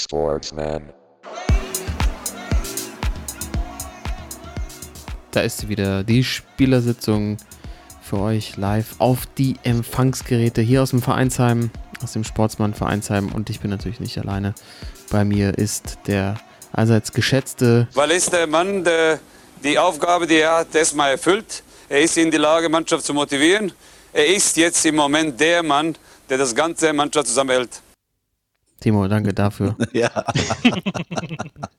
Sportsman. Da ist sie wieder, die Spielersitzung für euch live auf die Empfangsgeräte hier aus dem Vereinsheim, aus dem Sportsmann Vereinsheim und ich bin natürlich nicht alleine. Bei mir ist der allseits geschätzte. Weil ist der Mann, der die Aufgabe, die er hat, erstmal erfüllt. Er ist in die Lage, Mannschaft zu motivieren. Er ist jetzt im Moment der Mann, der das ganze Mannschaft zusammenhält. Timo, danke dafür. Ja.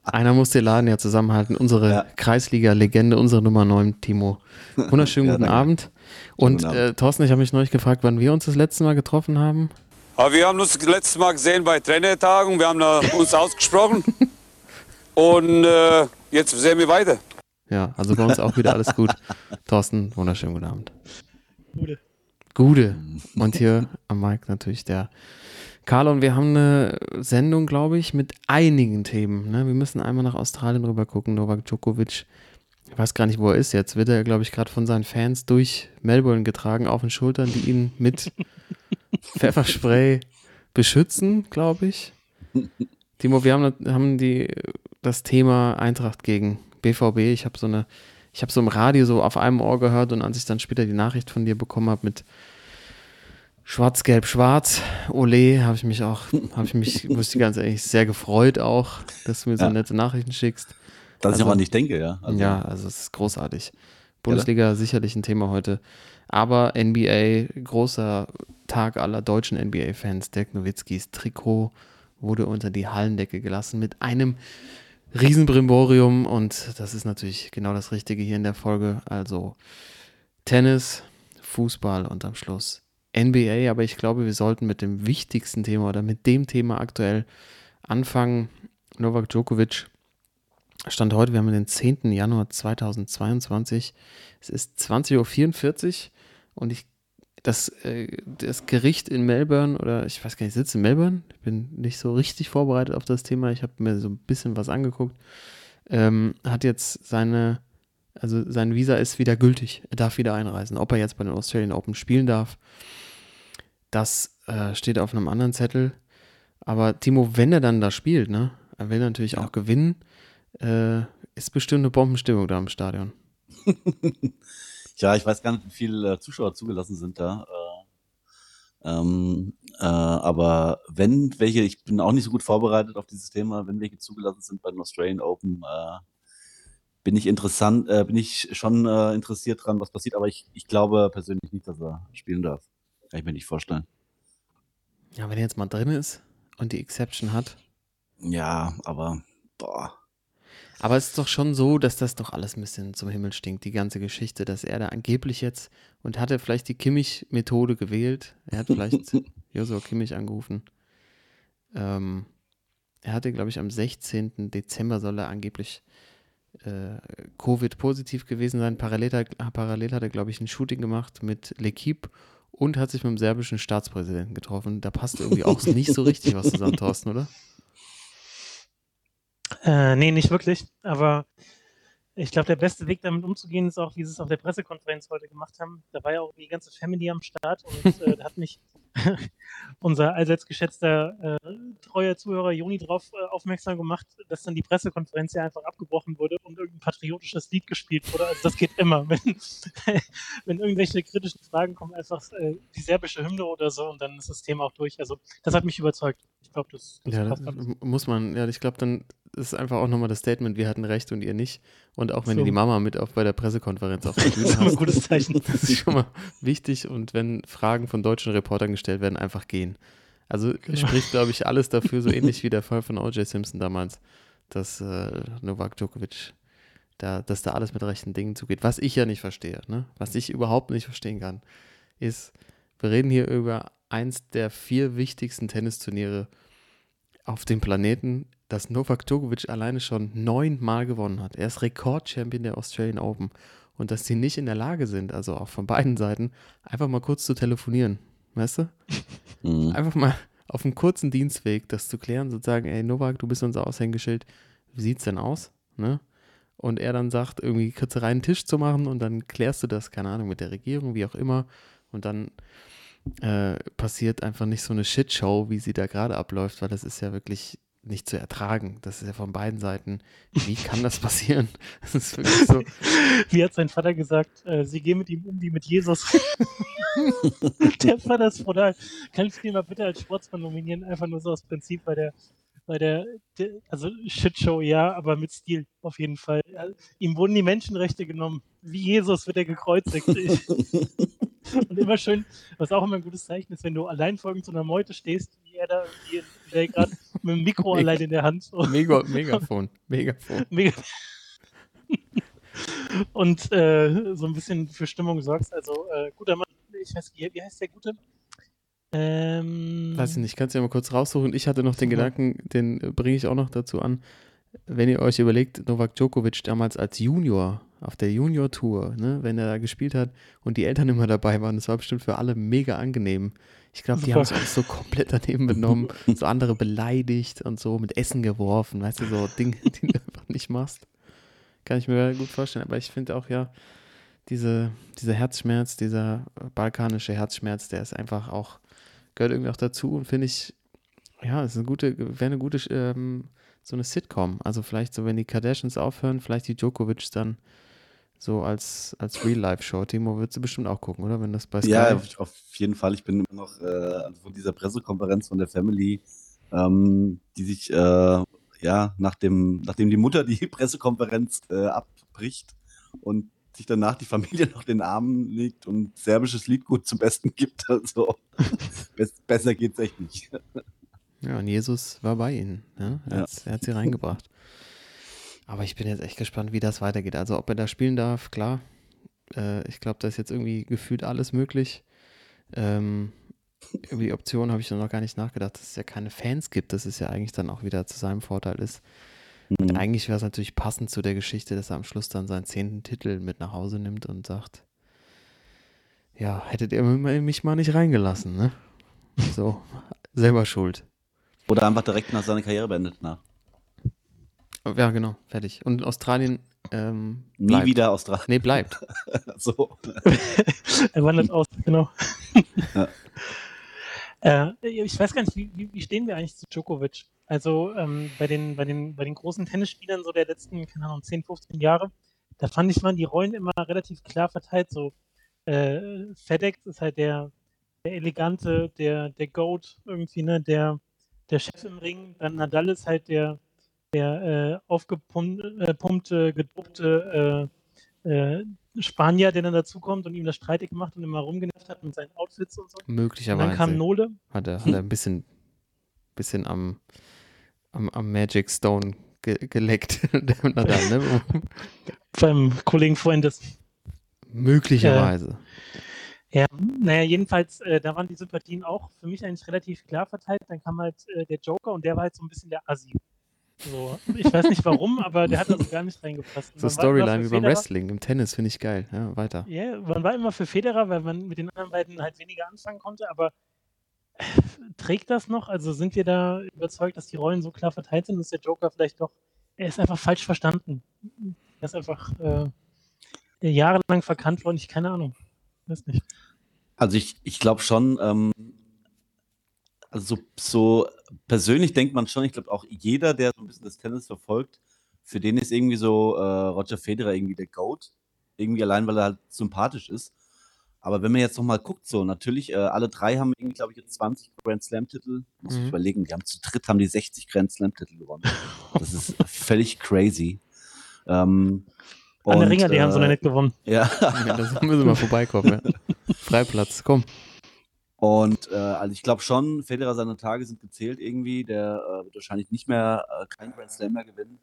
Einer muss den Laden ja zusammenhalten. Unsere Ja. Kreisliga-Legende, unsere Nummer 9, Timo. Wunderschönen Ja, guten danke. Abend. Und Guten Abend. äh, Thorsten, ich habe mich neulich gefragt, wann wir uns das letzte Mal getroffen haben. Aber wir haben uns letztes Mal gesehen bei Trainertagung. Wir haben da uns ausgesprochen. Und äh, jetzt sehen wir weiter. Ja, also bei uns auch wieder alles gut. Thorsten, wunderschönen guten Abend. Gute. Gude. Und hier am Mic natürlich der Carlo. Und wir haben eine Sendung, glaube ich, mit einigen Themen. Ne? Wir müssen einmal nach Australien rüber gucken. Novak Djokovic, ich weiß gar nicht, wo er ist jetzt. Wird er, glaube ich, gerade von seinen Fans durch Melbourne getragen auf den Schultern, die ihn mit Pfefferspray beschützen, glaube ich. Timo, wir haben, haben die, das Thema Eintracht gegen BVB. Ich habe so eine, ich habe so im Radio so auf einem Ohr gehört und als ich dann später die Nachricht von dir bekommen habe mit Schwarz, Gelb, Schwarz, Ole, habe ich mich auch, habe ich mich, muss ich ganz ehrlich, sehr gefreut auch, dass du mir so Ja. nette Nachrichten schickst. Dass ich Also- auch an dich denke, ja. Also, ja, also es ist großartig. Bundesliga sicherlich ein Thema heute. Aber NBA, großer Tag aller deutschen NBA-Fans. Dirk Nowitzkis Trikot wurde unter die Hallendecke gelassen mit einem Riesenbrimborium. Und das ist natürlich genau das Richtige hier in der Folge. Also Tennis, Fußball und am Schluss NBA. Aber ich glaube, wir sollten mit dem wichtigsten Thema oder mit dem Thema aktuell anfangen. Novak Djokovic Stand heute, wir haben den 10. Januar 2022. Es ist 20.44 Uhr und ich, das, äh, das Gericht in Melbourne, oder ich weiß gar nicht, sitze in Melbourne. Ich bin nicht so richtig vorbereitet auf das Thema. Ich habe mir so ein bisschen was angeguckt. Ähm, hat jetzt seine, also sein Visa ist wieder gültig. Er darf wieder einreisen. Ob er jetzt bei den Australian Open spielen darf, das äh, steht auf einem anderen Zettel. Aber Timo, wenn er dann da spielt, ne, er will natürlich Ja. auch gewinnen äh, ist bestimmt eine Bombenstimmung da im Stadion. ja, ich weiß gar nicht, wie viele äh, Zuschauer zugelassen sind da. Äh, ähm, äh, aber wenn welche, ich bin auch nicht so gut vorbereitet auf dieses Thema, wenn welche zugelassen sind bei den Australian Open, äh, bin ich interessant, äh, bin ich schon äh, interessiert dran, was passiert, aber ich, ich glaube persönlich nicht, dass er spielen darf. Kann ich mir nicht vorstellen. Ja, wenn er jetzt mal drin ist und die Exception hat. Ja, aber boah. Aber es ist doch schon so, dass das doch alles ein bisschen zum Himmel stinkt, die ganze Geschichte, dass er da angeblich jetzt und hat er vielleicht die Kimmich-Methode gewählt. Er hat vielleicht Josua Kimmich angerufen. Ähm, er hatte, glaube ich, am 16. Dezember soll er angeblich äh, Covid-positiv gewesen sein. Parallel, hat- parallel hat er, glaube ich, ein Shooting gemacht mit L'Equipe und hat sich mit dem serbischen Staatspräsidenten getroffen. Da passt irgendwie auch nicht so richtig was zusammen, Thorsten, oder? Äh, nee, nicht wirklich. Aber ich glaube, der beste Weg damit umzugehen ist auch, wie sie es auf der Pressekonferenz heute gemacht haben. Da war ja auch die ganze Family am Start und äh, hat mich unser allseits geschätzter äh, treuer Zuhörer Joni darauf äh, aufmerksam gemacht, dass dann die Pressekonferenz ja einfach abgebrochen wurde und irgendein patriotisches Lied gespielt wurde. Also das geht immer. Wenn, wenn irgendwelche kritischen Fragen kommen, einfach äh, die serbische Hymne oder so und dann ist das Thema auch durch. Also das hat mich überzeugt. Ich glaube, das, das Ja, passt alles. muss man, ja, ich glaube, dann ist einfach auch nochmal das Statement, wir hatten recht und ihr nicht. Und auch wenn So. du die Mama mit auf bei der Pressekonferenz auf der Das Bühne ist immer ein gutes Zeichen. das ist schon mal wichtig. Und wenn Fragen von deutschen Reportern gestellt werden, einfach gehen. Also Genau. spricht, glaube ich, alles dafür, so ähnlich wie der Fall von O.J. Simpson damals, dass äh, Novak Djokovic, da, dass da alles mit rechten Dingen zugeht. Was ich ja nicht verstehe, ne? was ich überhaupt nicht verstehen kann, ist, wir reden hier über eins der vier wichtigsten Tennisturniere auf dem Planeten, das Novak Djokovic alleine schon neunmal gewonnen hat. Er ist Rekordchampion der Australian Open. Und dass die nicht in der Lage sind, also auch von beiden Seiten, einfach mal kurz zu telefonieren. Weißt du? Mhm. Einfach mal auf einem kurzen Dienstweg das zu klären, sozusagen, ey Novak, du bist unser Aushängeschild, wie sieht's denn aus? Ne? Und er dann sagt, irgendwie kurz rein einen Tisch zu machen und dann klärst du das, keine Ahnung, mit der Regierung, wie auch immer. Und dann äh, passiert einfach nicht so eine Shitshow, wie sie da gerade abläuft, weil das ist ja wirklich nicht zu ertragen. Das ist ja von beiden Seiten. Wie kann das passieren? Das ist wirklich so. Wie hat sein Vater gesagt, äh, sie gehen mit ihm um wie mit Jesus. der Vater ist brutal. Kannst du ihn mal bitte als Sportsmann nominieren? Einfach nur so aus Prinzip, weil der, weil der, der also Shitshow ja, aber mit Stil auf jeden Fall. Ja, ihm wurden die Menschenrechte genommen. Wie Jesus wird er gekreuzigt. Und immer schön, was auch immer ein gutes Zeichen ist, wenn du allein folgend zu einer Meute stehst, wie er da, wie der gerade mit dem Mikro allein in der Hand. So. Mega, Megafon. Megafon. Mega und äh, so ein bisschen für Stimmung sorgst. Also, äh, guter Mann, ich weiß, wie, wie heißt der Gute? Ähm, Weiß ich nicht, kannst du ja mal kurz raussuchen. Ich hatte noch den Ja. Gedanken, den bringe ich auch noch dazu an. Wenn ihr euch überlegt, Novak Djokovic damals als Junior auf der Junior-Tour, ne, wenn er da gespielt hat und die Eltern immer dabei waren, das war bestimmt für alle mega angenehm. Ich glaube, die haben alles so komplett daneben benommen, so andere beleidigt und so mit Essen geworfen, weißt du, so Dinge, die du einfach nicht machst. Kann ich mir gut vorstellen. Aber ich finde auch, ja, diese, dieser Herzschmerz, dieser balkanische Herzschmerz, der ist einfach auch, gehört irgendwie auch dazu und finde ich, ja, es ist eine gute, wäre eine gute, ähm, so eine Sitcom. Also vielleicht so, wenn die Kardashians aufhören, vielleicht die Djokovic dann so als, als Real-Life-Show. Timo, würdest du bestimmt auch gucken, oder? Wenn das bei Sky Ja, auf jeden Fall. Ich bin immer noch äh, von dieser Pressekonferenz von der Family, ähm, die sich äh, ja nach dem, nachdem die Mutter die Pressekonferenz äh, abbricht und sich danach die Familie noch den Arm legt und serbisches Liedgut zum Besten gibt. Also bess besser geht's echt nicht. Ja, und Jesus war bei ihnen. Ne? Er, Ja. hat's- er hat sie reingebracht. Aber ich bin jetzt echt gespannt, wie das weitergeht. Also, ob er da spielen darf, klar. Äh, ich glaube, da ist jetzt irgendwie gefühlt alles möglich. Ähm, über die Option habe ich noch gar nicht nachgedacht, dass es ja keine Fans gibt. Das ist ja eigentlich dann auch wieder zu seinem Vorteil ist. Und Mhm. eigentlich wäre es natürlich passend zu der Geschichte, dass er am Schluss dann seinen zehnten Titel mit nach Hause nimmt und sagt, ja, hättet ihr mich mal nicht reingelassen, ne? So, selber schuld. Oder einfach direkt nach seiner Karriere beendet. nach. Ja, genau, fertig. Und Australien ähm, Nie bleibt. wieder Australien. Nee, bleibt. So. er wandert aus, genau. Ja. Äh, ich weiß gar nicht, wie, wie, wie stehen wir eigentlich zu Djokovic? Also ähm, bei, den, bei, den, bei den großen Tennisspielern so der letzten, keine Ahnung, 10, 15 Jahre, da fand ich, waren die Rollen immer relativ klar verteilt. So äh, FedEx ist halt der, der elegante, der, der Goat irgendwie, ne, der, der Chef im Ring. Dann Nadal ist halt der, der äh, aufgepumpte, gedruckte äh, äh, Spanier, der dann dazukommt und ihm das streitig gemacht und immer rumgenervt hat mit seinen Outfits und so. Und dann Möglicherweise kam Nole. hat er, hat er ein bisschen, bisschen am, am, am Magic Stone ge geleckt. der Nadal, ne? beim Kollegen Fuentes. Möglicherweise. Ja, naja, jedenfalls, äh, da waren die Sympathien auch für mich eigentlich relativ klar verteilt. Dann kam halt äh, der Joker und der war halt so ein bisschen der Assi. So, ich weiß nicht warum, aber der hat also gar nicht reingepasst. so Storyline wie beim Wrestling, im Tennis finde ich geil. Ja, weiter. Ja, man war immer für Federer, weil man mit den anderen beiden halt weniger anfangen konnte, aber trägt das noch? Also sind wir da überzeugt, dass die Rollen so klar verteilt sind, dass der Joker vielleicht doch, er ist einfach falsch verstanden. Er ist einfach äh, jahrelang verkannt worden, ich keine Ahnung. Weiß nicht. Also ich, ich glaube schon, ähm, also so, so persönlich denkt man schon, ich glaube auch jeder, der so ein bisschen das Tennis verfolgt, für den ist irgendwie so äh, Roger Federer irgendwie der Goat. Irgendwie allein, weil er halt sympathisch ist. Aber wenn man jetzt nochmal guckt, so natürlich, äh, alle drei haben irgendwie, glaube ich, jetzt 20 Grand Slam-Titel. Muss ich Mhm. überlegen, die haben zu dritt haben die 60 Grand Slam-Titel gewonnen. Das ist völlig crazy. Ähm, Alle und, Ringer, die haben so äh, nicht gewonnen. Ja, Ja, das müssen wir mal vorbeikommen. Ja. Freiplatz, komm. Und äh, also ich glaube schon, Federer seine Tage sind gezählt irgendwie. Der äh, wird wahrscheinlich nicht mehr äh, kein Grand Slam mehr gewinnen.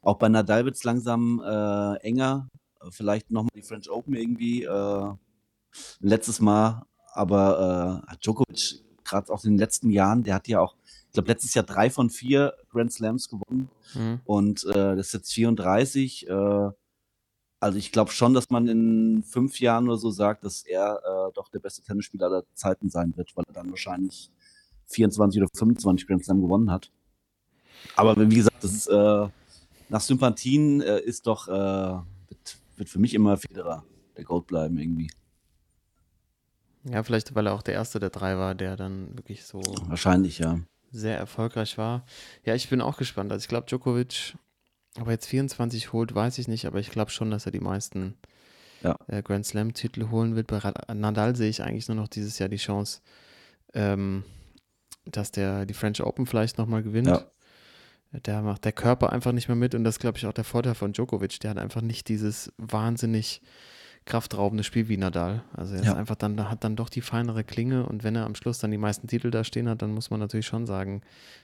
Auch bei Nadal wird es langsam äh, enger. Vielleicht nochmal die French Open irgendwie äh, letztes Mal. Aber äh, Djokovic, gerade auch in den letzten Jahren, der hat ja auch, ich glaube, letztes Jahr drei von vier Grand Slams gewonnen. Mhm. Und äh, das ist jetzt 34. Äh, also ich glaube schon, dass man in fünf Jahren oder so sagt, dass er äh, doch der beste Tennisspieler aller Zeiten sein wird, weil er dann wahrscheinlich 24 oder 25 Grand Slam gewonnen hat. Aber wie gesagt, das ist äh, nach Sympathien äh, ist doch äh, wird, wird für mich immer Federer der Gold bleiben irgendwie. Ja, vielleicht, weil er auch der erste der drei war, der dann wirklich so Wahrscheinlich ja. sehr erfolgreich war. Ja, ich bin auch gespannt. Also ich glaube, Djokovic, ob er jetzt 24 holt, weiß ich nicht, aber ich glaube schon, dass er die meisten Ja. äh, Grand Slam-Titel holen wird. Bei Nadal sehe ich eigentlich nur noch dieses Jahr die Chance, ähm, dass der die French Open vielleicht nochmal gewinnt. Ja. Der macht der Körper einfach nicht mehr mit und das ist, glaube ich, auch der Vorteil von Djokovic. Der hat einfach nicht dieses wahnsinnig kraftraubende Spiel wie Nadal. Also er Ja. einfach dann, da hat dann doch die feinere Klinge und wenn er am Schluss dann die meisten Titel da stehen hat, dann muss man natürlich schon sagen,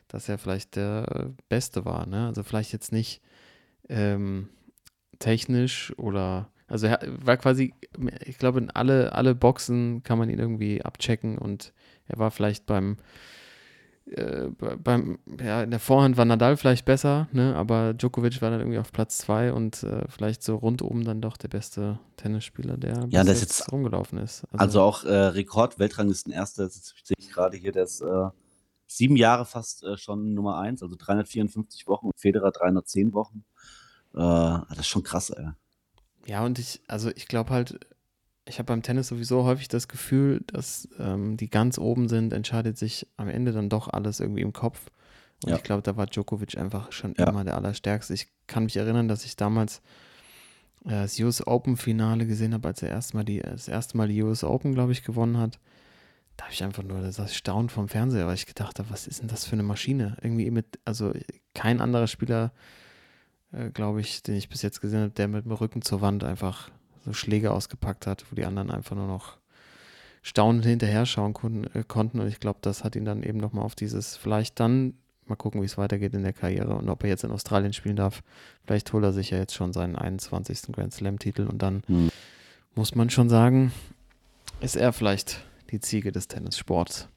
dass er vielleicht der Beste war. Ne? Also vielleicht jetzt nicht ähm, technisch oder also er war quasi, ich glaube, in alle, alle Boxen kann man ihn irgendwie abchecken und er war vielleicht beim äh, be- beim, ja, in der Vorhand war Nadal vielleicht besser, ne? aber Djokovic war dann irgendwie auf Platz zwei und äh, vielleicht so rundum dann doch der beste Tennisspieler, der Ja, das jetzt rumgelaufen ist. Also auch äh, Rekord, Weltranglisten Erster, das sehe ich gerade hier, der ist äh, sieben Jahre fast äh, schon Nummer eins, also 354 Wochen und Federer 310 Wochen. Äh, das ist schon krass, ey. Ja, und ich, also ich glaube halt, ich habe beim Tennis sowieso häufig das Gefühl, dass ähm, die ganz oben sind, entscheidet sich am Ende dann doch alles irgendwie im Kopf. Und Ja. ich glaube, da war Djokovic einfach schon Ja. immer der Allerstärkste. Ich kann mich erinnern, dass ich damals äh, das US Open Finale gesehen habe, als er erstmal die, das erste Mal die US Open, glaube ich, gewonnen hat. Da habe ich einfach nur das Staunen vom Fernseher, weil ich gedacht habe, was ist denn das für eine Maschine? Irgendwie mit, also kein anderer Spieler, äh, glaube ich, den ich bis jetzt gesehen habe, der mit dem Rücken zur Wand einfach so Schläge ausgepackt hat, wo die anderen einfach nur noch staunend hinterher schauen konnten, äh, konnten. Und ich glaube, das hat ihn dann eben nochmal auf dieses, vielleicht dann, mal gucken, wie es weitergeht in der Karriere und ob er jetzt in Australien spielen darf. Vielleicht holt er sich ja jetzt schon seinen 21. Grand Slam-Titel und dann Hm. muss man schon sagen, ist er vielleicht die Ziege des Tennissports.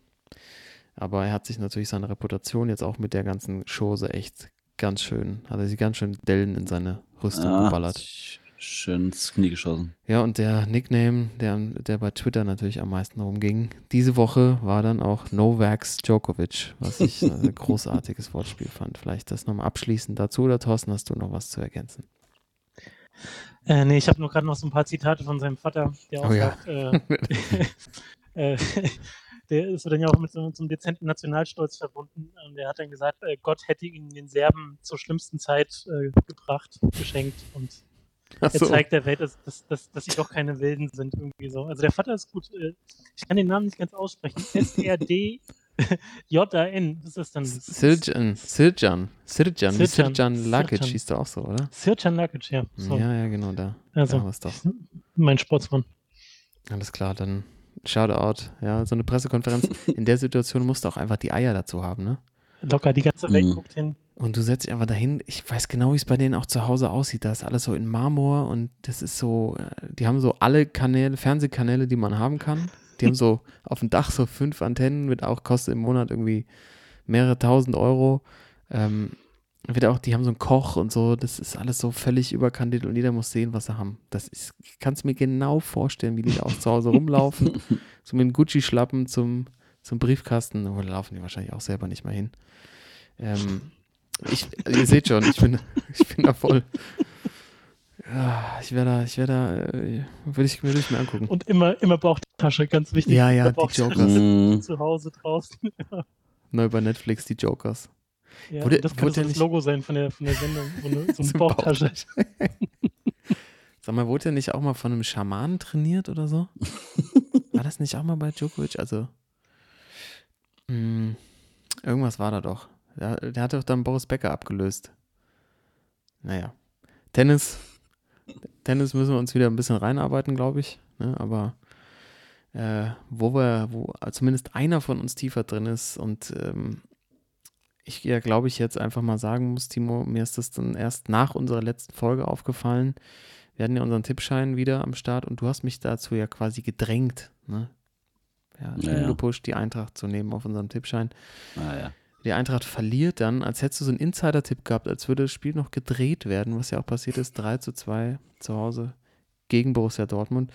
Aber er hat sich natürlich seine Reputation jetzt auch mit der ganzen Chose echt ganz schön, hat er sich ganz schön Dellen in seine Rüstung Ja, geballert. Sch- schön ins Knie geschossen. Ja, und der Nickname, der, der bei Twitter natürlich am meisten rumging, diese Woche war dann auch Novaks Djokovic, was ich ein großartiges Wortspiel fand. Vielleicht das nochmal abschließend dazu oder Thorsten, hast du noch was zu ergänzen? Äh, nee, ich habe nur gerade noch so ein paar Zitate von seinem Vater, der auch Oh ja. sagt, äh, äh, der ist dann ja auch mit so, mit so einem dezenten Nationalstolz verbunden. Und der hat dann gesagt, äh, Gott hätte ihn den Serben zur schlimmsten Zeit äh, gebracht, geschenkt. Und Ach er so. zeigt der Welt, dass, dass, dass, dass sie doch keine Wilden sind, irgendwie so. Also der Vater ist gut. Äh, ich kann den Namen nicht ganz aussprechen. S-R-D-J-A-N. Das ist dann Sirjan, Sirjan, Sirjan, Sirjan, Sirjan Lakic Sirjan. hieß der auch so, oder? Sircan Lakic, ja. So. Ja, ja, genau, da. Also. Da doch. Mein Sportsmann. Alles klar, dann Shoutout. Ja, so eine Pressekonferenz. In der Situation musst du auch einfach die Eier dazu haben, ne? Locker, die ganze Welt Mhm. guckt hin. Und du setzt dich einfach dahin. Ich weiß genau, wie es bei denen auch zu Hause aussieht. Da ist alles so in Marmor und das ist so, äh, die haben so alle Kanäle, Fernsehkanäle, die man haben kann. Die haben so auf dem Dach so fünf Antennen mit auch kostet im Monat irgendwie mehrere tausend Euro. Ähm, wieder auch, die haben so einen Koch und so, das ist alles so völlig überkandidelt und jeder muss sehen, was sie haben. Das ist, ich kann es mir genau vorstellen, wie die da auch zu Hause rumlaufen. so mit dem Gucci-Schlappen zum, zum Briefkasten. Wo laufen die wahrscheinlich auch selber nicht mal hin. Ähm, ich, ihr seht schon, ich bin, ich bin da voll. Ja, ich wäre da, ich wäre da, äh, würde ich, würde ich mir angucken. Und immer, immer Bauchtasche, ganz wichtig. Ja, ja, die. Jokers. Zu Hause, draußen. Neu bei Netflix, die Jokers. Ja, Wurde- das könnte so der das nicht- Logo sein von der, von der Sendung. So eine, so eine Bauchtasche. Sag mal, wurde er nicht auch mal von einem Schamanen trainiert oder so? War das nicht auch mal bei Djokovic? Also, mh, irgendwas war da doch. Der, der hat doch dann Boris Becker abgelöst. Naja. Tennis. Tennis müssen wir uns wieder ein bisschen reinarbeiten, glaube ich. Ne? Aber äh, wo wir, wo zumindest einer von uns tiefer drin ist und ähm, ich ja, glaube ich, jetzt einfach mal sagen muss, Timo, mir ist das dann erst nach unserer letzten Folge aufgefallen. Wir hatten ja unseren Tippschein wieder am Start und du hast mich dazu ja quasi gedrängt, ne? Ja, Ja, schön ja. gepusht, die Eintracht zu nehmen auf unserem Tippschein. Naja. Die Eintracht verliert dann, als hättest du so einen Insider-Tipp gehabt, als würde das Spiel noch gedreht werden, was ja auch passiert ist, 3 zu 2 zu Hause gegen Borussia Dortmund.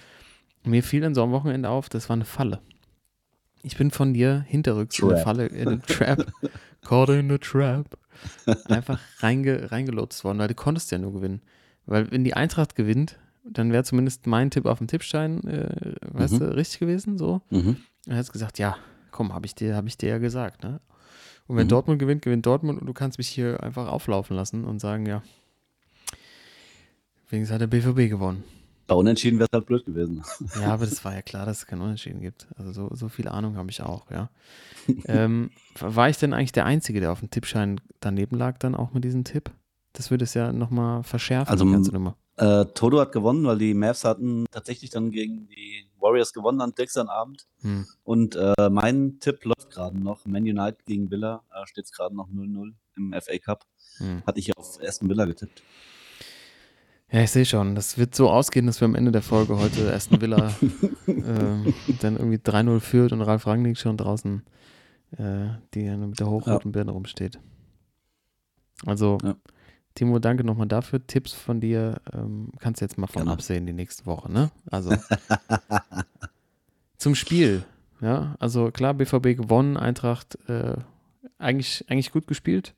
Mir fiel dann so am Wochenende auf, das war eine Falle. Ich bin von dir hinterrücks in eine Trap. Falle, in eine Trap, caught in a trap, einfach reinge, reingelotst worden, weil du konntest ja nur gewinnen. Weil wenn die Eintracht gewinnt, dann wäre zumindest mein Tipp auf dem Tippstein, äh, weißt Mhm. du, richtig gewesen, so. Mhm. Er hat gesagt, ja, komm, habe ich dir, habe ich dir ja gesagt, ne? Und wenn Mhm. Dortmund gewinnt, gewinnt Dortmund und du kannst mich hier einfach auflaufen lassen und sagen, ja, wenigstens hat der BVB gewonnen. Bei Unentschieden wäre es halt blöd gewesen. Ja, aber das war ja klar, dass es kein Unentschieden gibt. Also so, so viel Ahnung habe ich auch, ja. ähm, war ich denn eigentlich der Einzige, der auf dem Tippschein daneben lag, dann auch mit diesem Tipp? Das würde es ja nochmal verschärfen, Also, die ganze Nummer. Äh, Toto hat gewonnen, weil die Mavs hatten tatsächlich dann gegen die Warriors gewonnen am gestern Abend. Hm. Und äh, mein Tipp läuft gerade noch. Man United gegen Villa äh, steht es gerade noch 0-0 im FA Cup. Hm. Hatte ich auf Aston Villa getippt. Ja, ich sehe schon. Das wird so ausgehen, dass wir am Ende der Folge heute Aston Villa ähm, dann irgendwie 3-0 führt und Ralf Rangnick schon draußen äh, die mit der hochroten Birne rumsteht. Also, Ja. Timo, danke nochmal dafür. Tipps von dir ähm, kannst du jetzt mal von Gerne. absehen die nächste Woche, ne? Also zum Spiel. Ja, also klar, BVB gewonnen, Eintracht äh, eigentlich, eigentlich gut gespielt.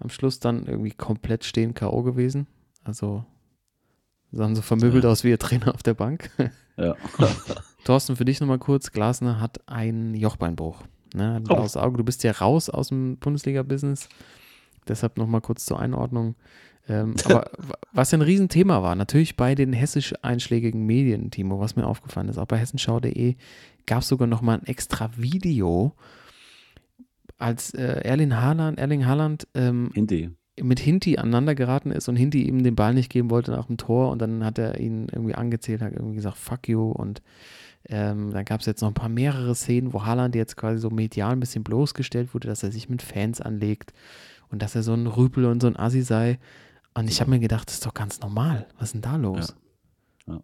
Am Schluss dann irgendwie komplett stehen K.O. gewesen. Also sahen so vermöbelt Ja. aus wie ihr Trainer auf der Bank. Ja. Thorsten, für dich nochmal kurz. Glasner hat einen Jochbeinbruch. Ne, hat ein Oh. Auge. Du bist ja raus aus dem Bundesliga-Business. Deshalb nochmal kurz zur Einordnung. Ähm, aber wa- was ja ein Riesenthema war, natürlich bei den hessisch einschlägigen Medien, Timo, was mir aufgefallen ist, auch bei hessenschau.de gab es sogar nochmal ein extra Video, als äh, Erling Haaland, Erling Haaland ähm, Hindi. mit Hinti aneinander geraten ist und Hinti ihm den Ball nicht geben wollte nach dem Tor und dann hat er ihn irgendwie angezählt, hat irgendwie gesagt, fuck you und ähm, dann gab es jetzt noch ein paar mehrere Szenen, wo Haaland jetzt quasi so medial ein bisschen bloßgestellt wurde, dass er sich mit Fans anlegt und dass er so ein Rüpel und so ein Assi sei. Und ich habe mir gedacht, das ist doch ganz normal. Was ist denn da los? Ja. Ja.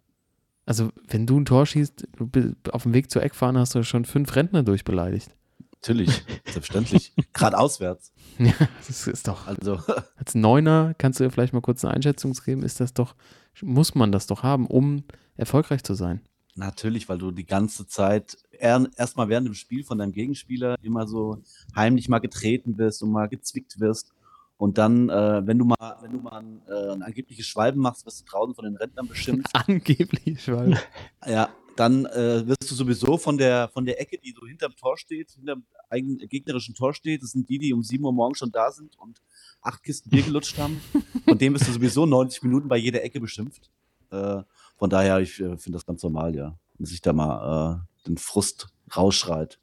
Also, wenn du ein Tor schießt, du bist auf dem Weg zur Eckfahne hast du schon fünf Rentner durchbeleidigt. Natürlich, selbstverständlich. Gerade auswärts. Ja, das ist doch. Also, Als Neuner kannst du dir vielleicht mal kurz eine Einschätzung geben, ist das doch, muss man das doch haben, um erfolgreich zu sein. Natürlich, weil du die ganze Zeit er- erstmal während dem Spiel von deinem Gegenspieler immer so heimlich mal getreten wirst und mal gezwickt wirst. Und dann, äh, wenn du mal, wenn du mal ein, äh, ein angebliches Schwalben machst, wirst du draußen von den Rentnern beschimpft. Angeblich, weil. Ja, dann äh, wirst du sowieso von der, von der Ecke, die so hinterm Tor steht, hinterm eigenen gegnerischen Tor steht, das sind die, die um 7 Uhr morgens schon da sind und acht Kisten Bier gelutscht haben. Von dem bist du sowieso 90 Minuten bei jeder Ecke beschimpft. Äh, von daher, ich äh, finde das ganz normal, ja. Wenn sich da mal äh, den Frust rausschreit.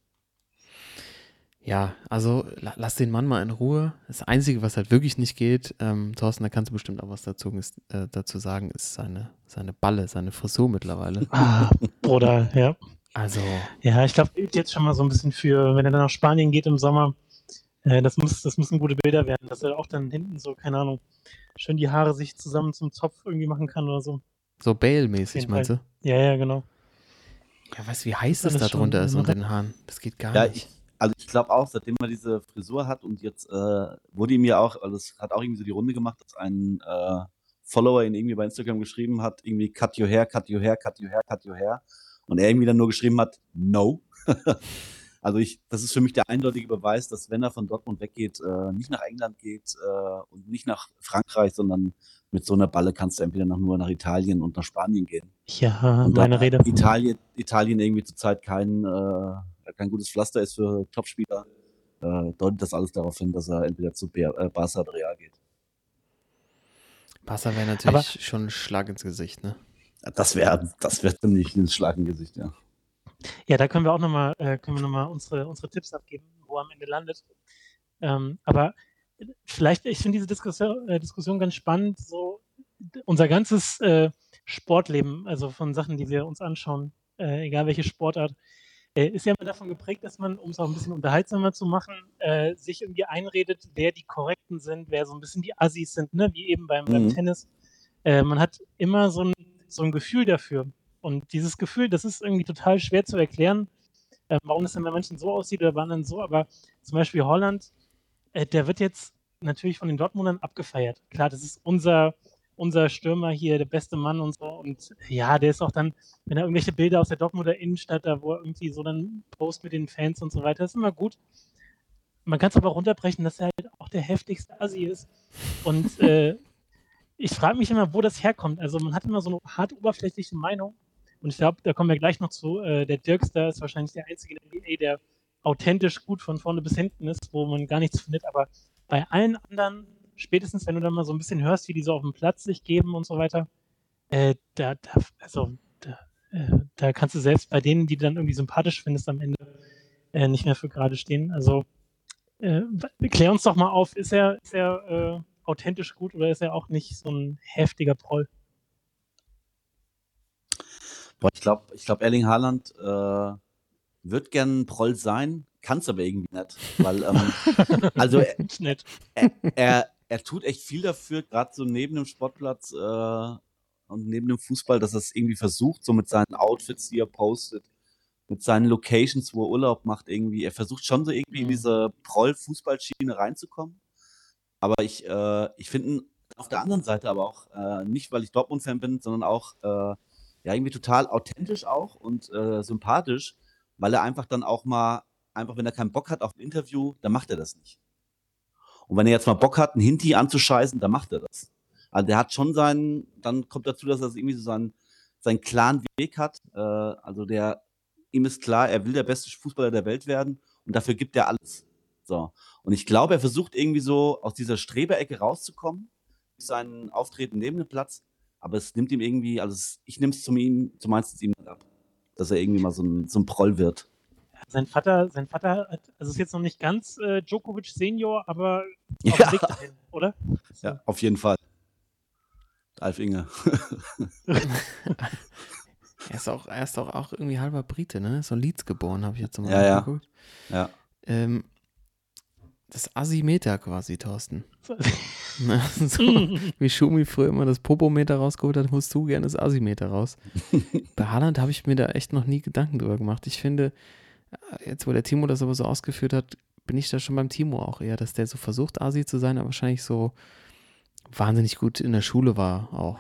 Ja, also la, lass den Mann mal in Ruhe. Das Einzige, was halt wirklich nicht geht, ähm, Thorsten, da kannst du bestimmt auch was dazu, ist, äh, dazu sagen, ist seine, seine Balle, seine Frisur mittlerweile. Ah, Bruder, ja. Also, Ja, ich glaube, jetzt schon mal so ein bisschen für, wenn er dann nach Spanien geht im Sommer, äh, das, muss, das müssen gute Bilder werden, dass er auch dann hinten so, keine Ahnung, schön die Haare sich zusammen zum Zopf irgendwie machen kann oder so. So Bale-mäßig, meinst du? Ja, ja, genau. Ja, weißt du, wie heiß Das das da drunter ist unter den Haaren? Das geht gar Ja, nicht. ich, also ich glaube auch, seitdem er diese Frisur hat und jetzt äh, wurde ihm ja auch, also es hat auch irgendwie so die Runde gemacht, dass ein äh, Follower ihn irgendwie bei Instagram geschrieben hat, irgendwie cut your hair, cut your hair, cut your hair, cut your hair. Und er irgendwie dann nur geschrieben hat, no. also ich, das ist für mich der eindeutige Beweis, dass wenn er von Dortmund weggeht, äh, nicht nach England geht äh, und nicht nach Frankreich, sondern mit so einer Balle kannst du entweder noch nur nach Italien und nach Spanien gehen. Ja, Und meine da Rede. Italien, Italien irgendwie zurzeit kein, äh, kein gutes Pflaster ist für Topspieler, äh, deutet das alles darauf hin, dass er entweder zu Ber äh, Barca oder Real geht. Barca wäre natürlich schon ein Schlag ins Gesicht, ne? Das wäre das wär ziemlich ein Schlag im Gesicht, ja. Ja, da können wir auch nochmal äh, können wir noch mal unsere, unsere Tipps abgeben, wo er am Ende landet. Ähm, aber vielleicht, ich finde diese Diskussion, äh, Diskussion ganz spannend, so unser ganzes äh, Sportleben, also von Sachen, die wir uns anschauen, äh, egal welche Sportart, äh, ist ja immer davon geprägt, dass man, um es auch ein bisschen unterhaltsamer zu machen, äh, sich irgendwie einredet, wer die Korrekten sind, wer so ein bisschen die Assis sind, ne? wie eben beim, beim Mhm. Tennis. Äh, man hat immer so ein, so ein Gefühl dafür. Und dieses Gefühl, das ist irgendwie total schwer zu erklären, warum das dann bei manchen so aussieht oder bei anderen so. Aber zum Beispiel Holland, äh, der wird jetzt natürlich von den Dortmundern abgefeiert. Klar, das ist unser, unser Stürmer hier, der beste Mann und so. Und ja, der ist auch dann, wenn er irgendwelche Bilder aus der Dortmunder Innenstadt, da wo er irgendwie so dann post mit den Fans und so weiter, ist immer gut. Man kann es aber runterbrechen, dass er halt auch der heftigste Asi ist. Und äh, ich frage mich immer, wo das herkommt. Also man hat immer so eine hart oberflächliche Meinung. Und ich glaube, da kommen wir gleich noch zu. Äh, der Dirkster ist wahrscheinlich der einzige in der NBA, der authentisch gut von vorne bis hinten ist, wo man gar nichts findet. Aber bei allen anderen, spätestens wenn du dann mal so ein bisschen hörst, wie die so auf dem Platz sich geben und so weiter, äh, da, da, also, da, äh, da kannst du selbst bei denen, die du dann irgendwie sympathisch findest, am Ende äh, nicht mehr für gerade stehen. Also äh, klär uns doch mal auf, ist er, ist er äh, authentisch gut oder ist er auch nicht so ein heftiger Proll? Boah, ich glaube, ich glaub, Erling Haaland äh, wird gern Proll sein, kann es aber irgendwie nicht. Weil, ähm, also er, er, er, er, tut echt viel dafür, gerade so neben dem Sportplatz äh, und neben dem Fußball, dass er es irgendwie versucht, so mit seinen Outfits, die er postet, mit seinen Locations, wo er Urlaub macht, irgendwie. Er versucht schon so irgendwie mhm. in diese Proll-Fußballschiene reinzukommen. Aber ich, äh, ich finde auf der anderen Seite aber auch, äh, nicht weil ich Dortmund-Fan bin, sondern auch äh, ja irgendwie total authentisch auch und äh, sympathisch, weil er einfach dann auch mal, einfach wenn er keinen Bock hat auf ein Interview, dann macht er das nicht. Und wenn er jetzt mal Bock hat, einen Hinti anzuscheißen, dann macht er das. Also der hat schon seinen, dann kommt dazu, dass er irgendwie so seinen, seinen klaren Weg hat. Äh, also der, ihm ist klar, er will der beste Fußballer der Welt werden und dafür gibt er alles. So. Und ich glaube, er versucht irgendwie so aus dieser Streberecke rauszukommen, seinen Auftreten neben dem Platz, aber es nimmt ihm irgendwie, also ich nehme es zum ihm, zumeist ihm ab, dass er irgendwie mal so ein, so ein Proll wird. Sein Vater, sein Vater hat, also ist jetzt noch nicht ganz äh, Djokovic Senior, aber auf ja. Weg dahin, oder? So. Ja, auf jeden Fall. Alf Inge. er ist auch, er ist auch, auch irgendwie halber Brite, ne? So Leeds geboren, habe ich jetzt mal ja, ja. geguckt. Ja. Ähm, das Asimeter quasi, Thorsten. so, wie Schumi früher immer das Popometer rausgeholt hat, musst du gerne das Asimeter raus. Bei Haaland habe ich mir da echt noch nie Gedanken drüber gemacht. Ich finde, äh, jetzt wo der Timo das aber so ausgeführt hat, bin ich da schon beim Timo auch eher, dass der so versucht, Asi zu sein, aber wahrscheinlich so wahnsinnig gut in der Schule war auch.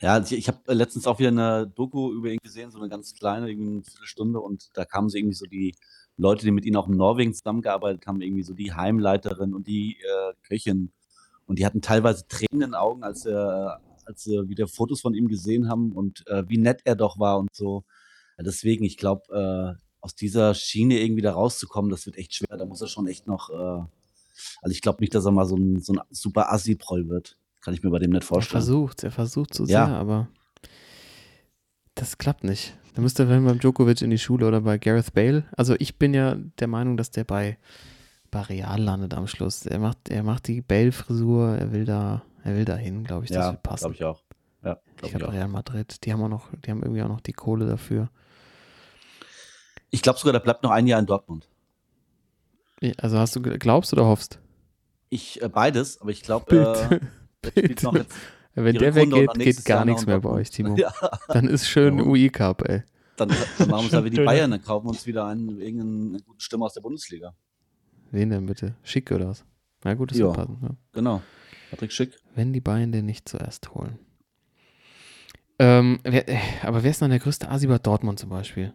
Ja, ich habe letztens auch wieder eine Doku über ihn gesehen, so eine ganz kleine, irgendwie eine Viertelstunde und da kamen sie irgendwie so die Leute, die mit ihnen auch in Norwegen zusammengearbeitet haben, irgendwie so die Heimleiterin und die äh, Köchin und die hatten teilweise Tränen in den Augen, als er als sie wieder Fotos von ihm gesehen haben und äh, wie nett er doch war und so. Deswegen, ich glaube, äh, aus dieser Schiene irgendwie da rauszukommen, das wird echt schwer. Da muss er schon echt noch äh, also ich glaube nicht, dass er mal so ein, so ein super Assi-Proll wird. Kann ich mir bei dem nicht vorstellen. Er versucht, er versucht so ja. sehr, aber das klappt nicht. Da müsste er beim Djokovic in die Schule oder bei Gareth Bale. Also ich bin ja der Meinung, dass der bei, bei Real landet am Schluss. Er macht, er macht die Bale-Frisur, er will da, er will da hin, glaube ich, das ja, wird passen. glaube ich auch. Ja, glaub ich glaube Real Madrid, die haben auch noch, die haben irgendwie auch noch die Kohle dafür. Ich glaube sogar, der bleibt noch ein Jahr in Dortmund. Also hast du glaubst oder hoffst? Ich äh, beides, aber ich glaube, äh, Wenn der weggeht, geht gar nichts mehr bei euch, Timo. Ja. Dann ist schön ja. UI Cup, ey. Dann, dann machen wir es halt wie die Bayern, dann kaufen wir uns wieder einen, irgendeine gute Stimme aus der Bundesliga. Wen denn bitte? Schick oder was? Na gut, das ja, wird passen. Ja. Genau. Patrick Schick. Wenn die Bayern den nicht zuerst holen. Ähm, wer, äh, aber wer ist dann der größte Asi bei Dortmund zum Beispiel?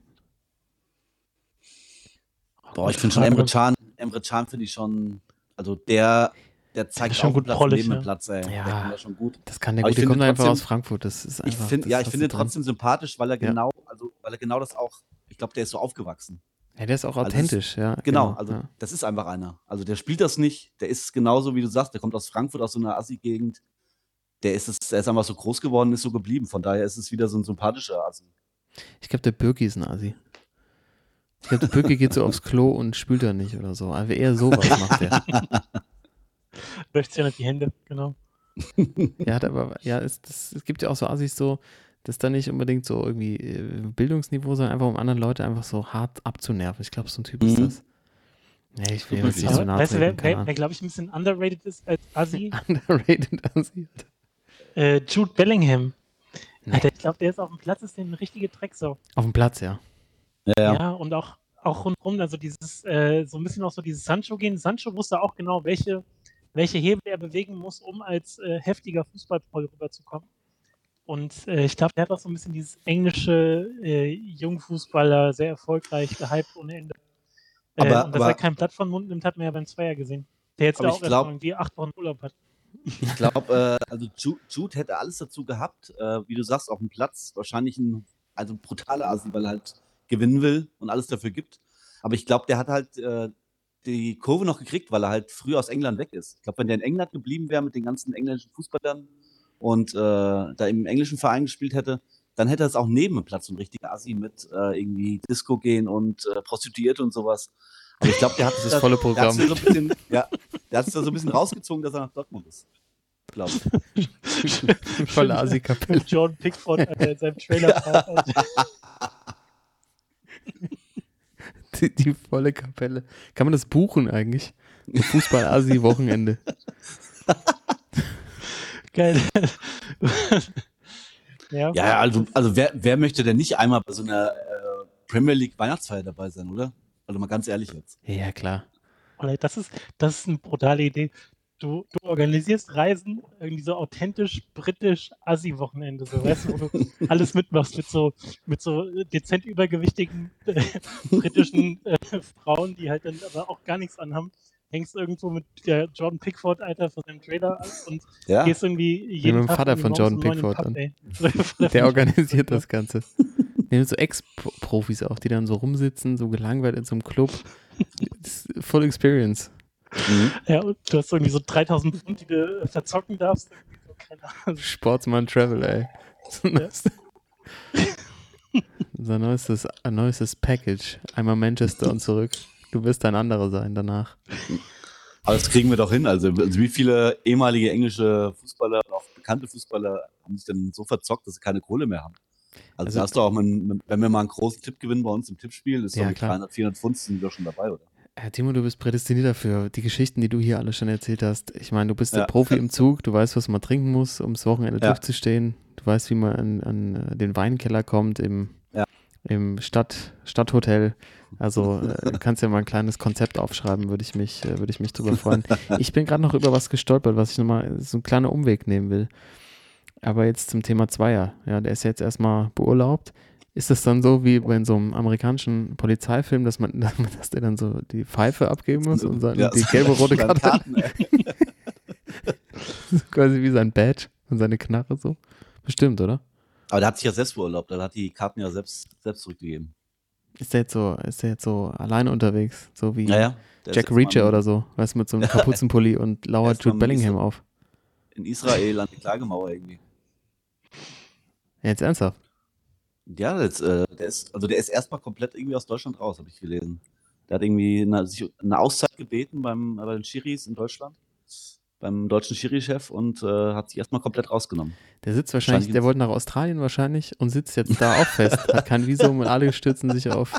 Boah, ich finde schon Emre Can, Emre Can finde ich schon, also der, der zeigt schon gut Platz prollig, neben Platz, ey. Ja, der kann das schon gut. Das kann der gut. Der kommt trotzdem, einfach aus Frankfurt. Das ist einfach, ich find, ja, ich finde trotzdem sympathisch, weil er genau, ja. also weil er genau das auch, ich glaube, der ist so aufgewachsen. Ja, der ist auch also authentisch, also ja. Genau, genau also ja. das ist einfach einer. Also der spielt das nicht, der ist genauso, wie du sagst, der kommt aus Frankfurt, aus so einer Assi-Gegend. Der ist, es, der ist einfach so groß geworden, ist so geblieben. Von daher ist es wieder so ein sympathischer Assi. Ich glaube, der Birki ist ein Assi. Ich glaube, der Birki geht so aufs Klo und spült da nicht oder so. Aber eher sowas macht er. Wäscht sich ja nicht die Hände, genau. ja, aber ja, es, das, es gibt ja auch so Assis so, das dann nicht unbedingt so irgendwie äh, Bildungsniveau, sondern einfach um andere Leute einfach so hart abzunerven. Ich glaube, so ein Typ mhm. ist das. Nee, ich will jetzt nicht so nah Weißt du, wer, wer, wer glaube ich, ein bisschen underrated ist als Assi? underrated Assi. Äh, Jude Bellingham. Nee. Alter, ich glaube, der ist auf dem Platz, ist der eine richtige Drecksau. Auf dem Platz, ja. Ja, ja. und auch, auch rundherum, also dieses, äh, so ein bisschen auch so dieses Sancho-Gehen. Sancho wusste auch genau, welche welche Hebel er bewegen muss, um als äh, heftiger Fußballproll rüberzukommen. Und äh, ich glaube, der hat auch so ein bisschen dieses englische äh, Jungfußballer, sehr erfolgreich, gehypt ohne Ende. Äh, aber, und dass aber, er kein Blatt von Mund nimmt, hat man ja beim Zweier gesehen. Der jetzt ja auch glaub, irgendwie acht Wochen Urlaub hat. Ich glaube, äh, also Jude, Jude, hätte alles dazu gehabt, äh, wie du sagst, auf dem Platz. Wahrscheinlich ein also brutaler Asi, weil er halt gewinnen will und alles dafür gibt. Aber ich glaube, der hat halt äh, die Kurve noch gekriegt, weil er halt früh aus England weg ist. Ich glaube, wenn der in England geblieben wäre mit den ganzen englischen Fußballern und äh, da im englischen Verein gespielt hätte, dann hätte er es auch neben dem Platz so ein richtiger Assi mit äh, irgendwie Disco gehen und äh, Prostituierte und sowas. Aber ich glaube, der hat das volle Programm. Der hat, so ein bisschen, ja, der hat es da so ein bisschen rausgezogen, dass er nach Dortmund ist. Glaube ich. Volle Asi-Kapelle. John Pickford Alter, in seinem Trailer. die, die volle Kapelle. Kann man das buchen eigentlich? Fußball-Asi-Wochenende. Geil. ja. ja, also, also wer, wer möchte denn nicht einmal bei so einer äh, Premier League Weihnachtsfeier dabei sein, oder? Also mal ganz ehrlich jetzt. Ja, klar. Das ist, das ist eine brutale Idee. Du, du organisierst Reisen, irgendwie so authentisch britisch Assi-Wochenende, so weißt du, wo du alles mitmachst mit so, mit so dezent übergewichtigen äh, britischen äh, Frauen, die halt dann aber auch gar nichts anhaben hängst irgendwo mit der Jordan Pickford, Alter, von dem Trailer an und ja. gehst irgendwie jeden mit dem Vater von Jordan Pickford an. der organisiert das Ganze. Nehmen so Ex-Profis auch, die dann so rumsitzen, so gelangweilt in so einem Club. Full Experience. Mhm. Ja, und du hast irgendwie so 3000 Pfund, die du verzocken darfst. Sportsman Travel, ey. So, ja. Unser neuestes, neuestes Package. Einmal Manchester und zurück. Du wirst ein anderer sein danach. Aber das kriegen wir doch hin. Also, also wie viele ehemalige englische Fußballer, auch bekannte Fußballer, haben sich denn so verzockt, dass sie keine Kohle mehr haben? Also, also hast du auch, mal, wenn wir mal einen großen Tipp gewinnen bei uns im Tippspiel, ist ja, so 300, 400 Pfund sind wir schon dabei, oder? Herr Timo, du bist prädestiniert dafür. Die Geschichten, die du hier alle schon erzählt hast. Ich meine, du bist ja. der Profi im Zug, du weißt, was man trinken muss, um das Wochenende ja. durchzustehen. Du weißt, wie man an, an den Weinkeller kommt im, ja. im Stadt, Stadthotel. Also äh, du kannst ja mal ein kleines Konzept aufschreiben, würde ich mich, äh, würde ich mich drüber freuen. Ich bin gerade noch über was gestolpert, was ich nochmal so einen kleinen Umweg nehmen will. Aber jetzt zum Thema Zweier. Ja, der ist jetzt erstmal beurlaubt. Ist das dann so wie bei so einem amerikanischen Polizeifilm, dass man, dass der dann so die Pfeife abgeben muss und so, ja, die gelbe rote Karte? Karten, quasi wie sein Badge und seine Knarre so. Bestimmt, oder? Aber der hat sich ja selbst beurlaubt, der hat die Karten ja selbst, selbst zurückgegeben. Ist der jetzt so, ist der jetzt so alleine unterwegs? So wie ja, Jack Reacher oder so, weißt du, mit so einem Kapuzenpulli und lauert Jude Bellingham auf. In Israel an die Klagemauer irgendwie. Jetzt ernsthaft? Ja, das, äh, der ist, also der ist erstmal komplett irgendwie aus Deutschland raus, habe ich gelesen. Der hat irgendwie eine, sich eine Auszeit gebeten beim, bei den Schiris in Deutschland, beim deutschen Schiri-Chef und äh, hat sich erstmal komplett rausgenommen. Der sitzt wahrscheinlich, der wollte nach Australien wahrscheinlich und sitzt jetzt da auch fest, hat kein Visum und alle stürzen sich auf,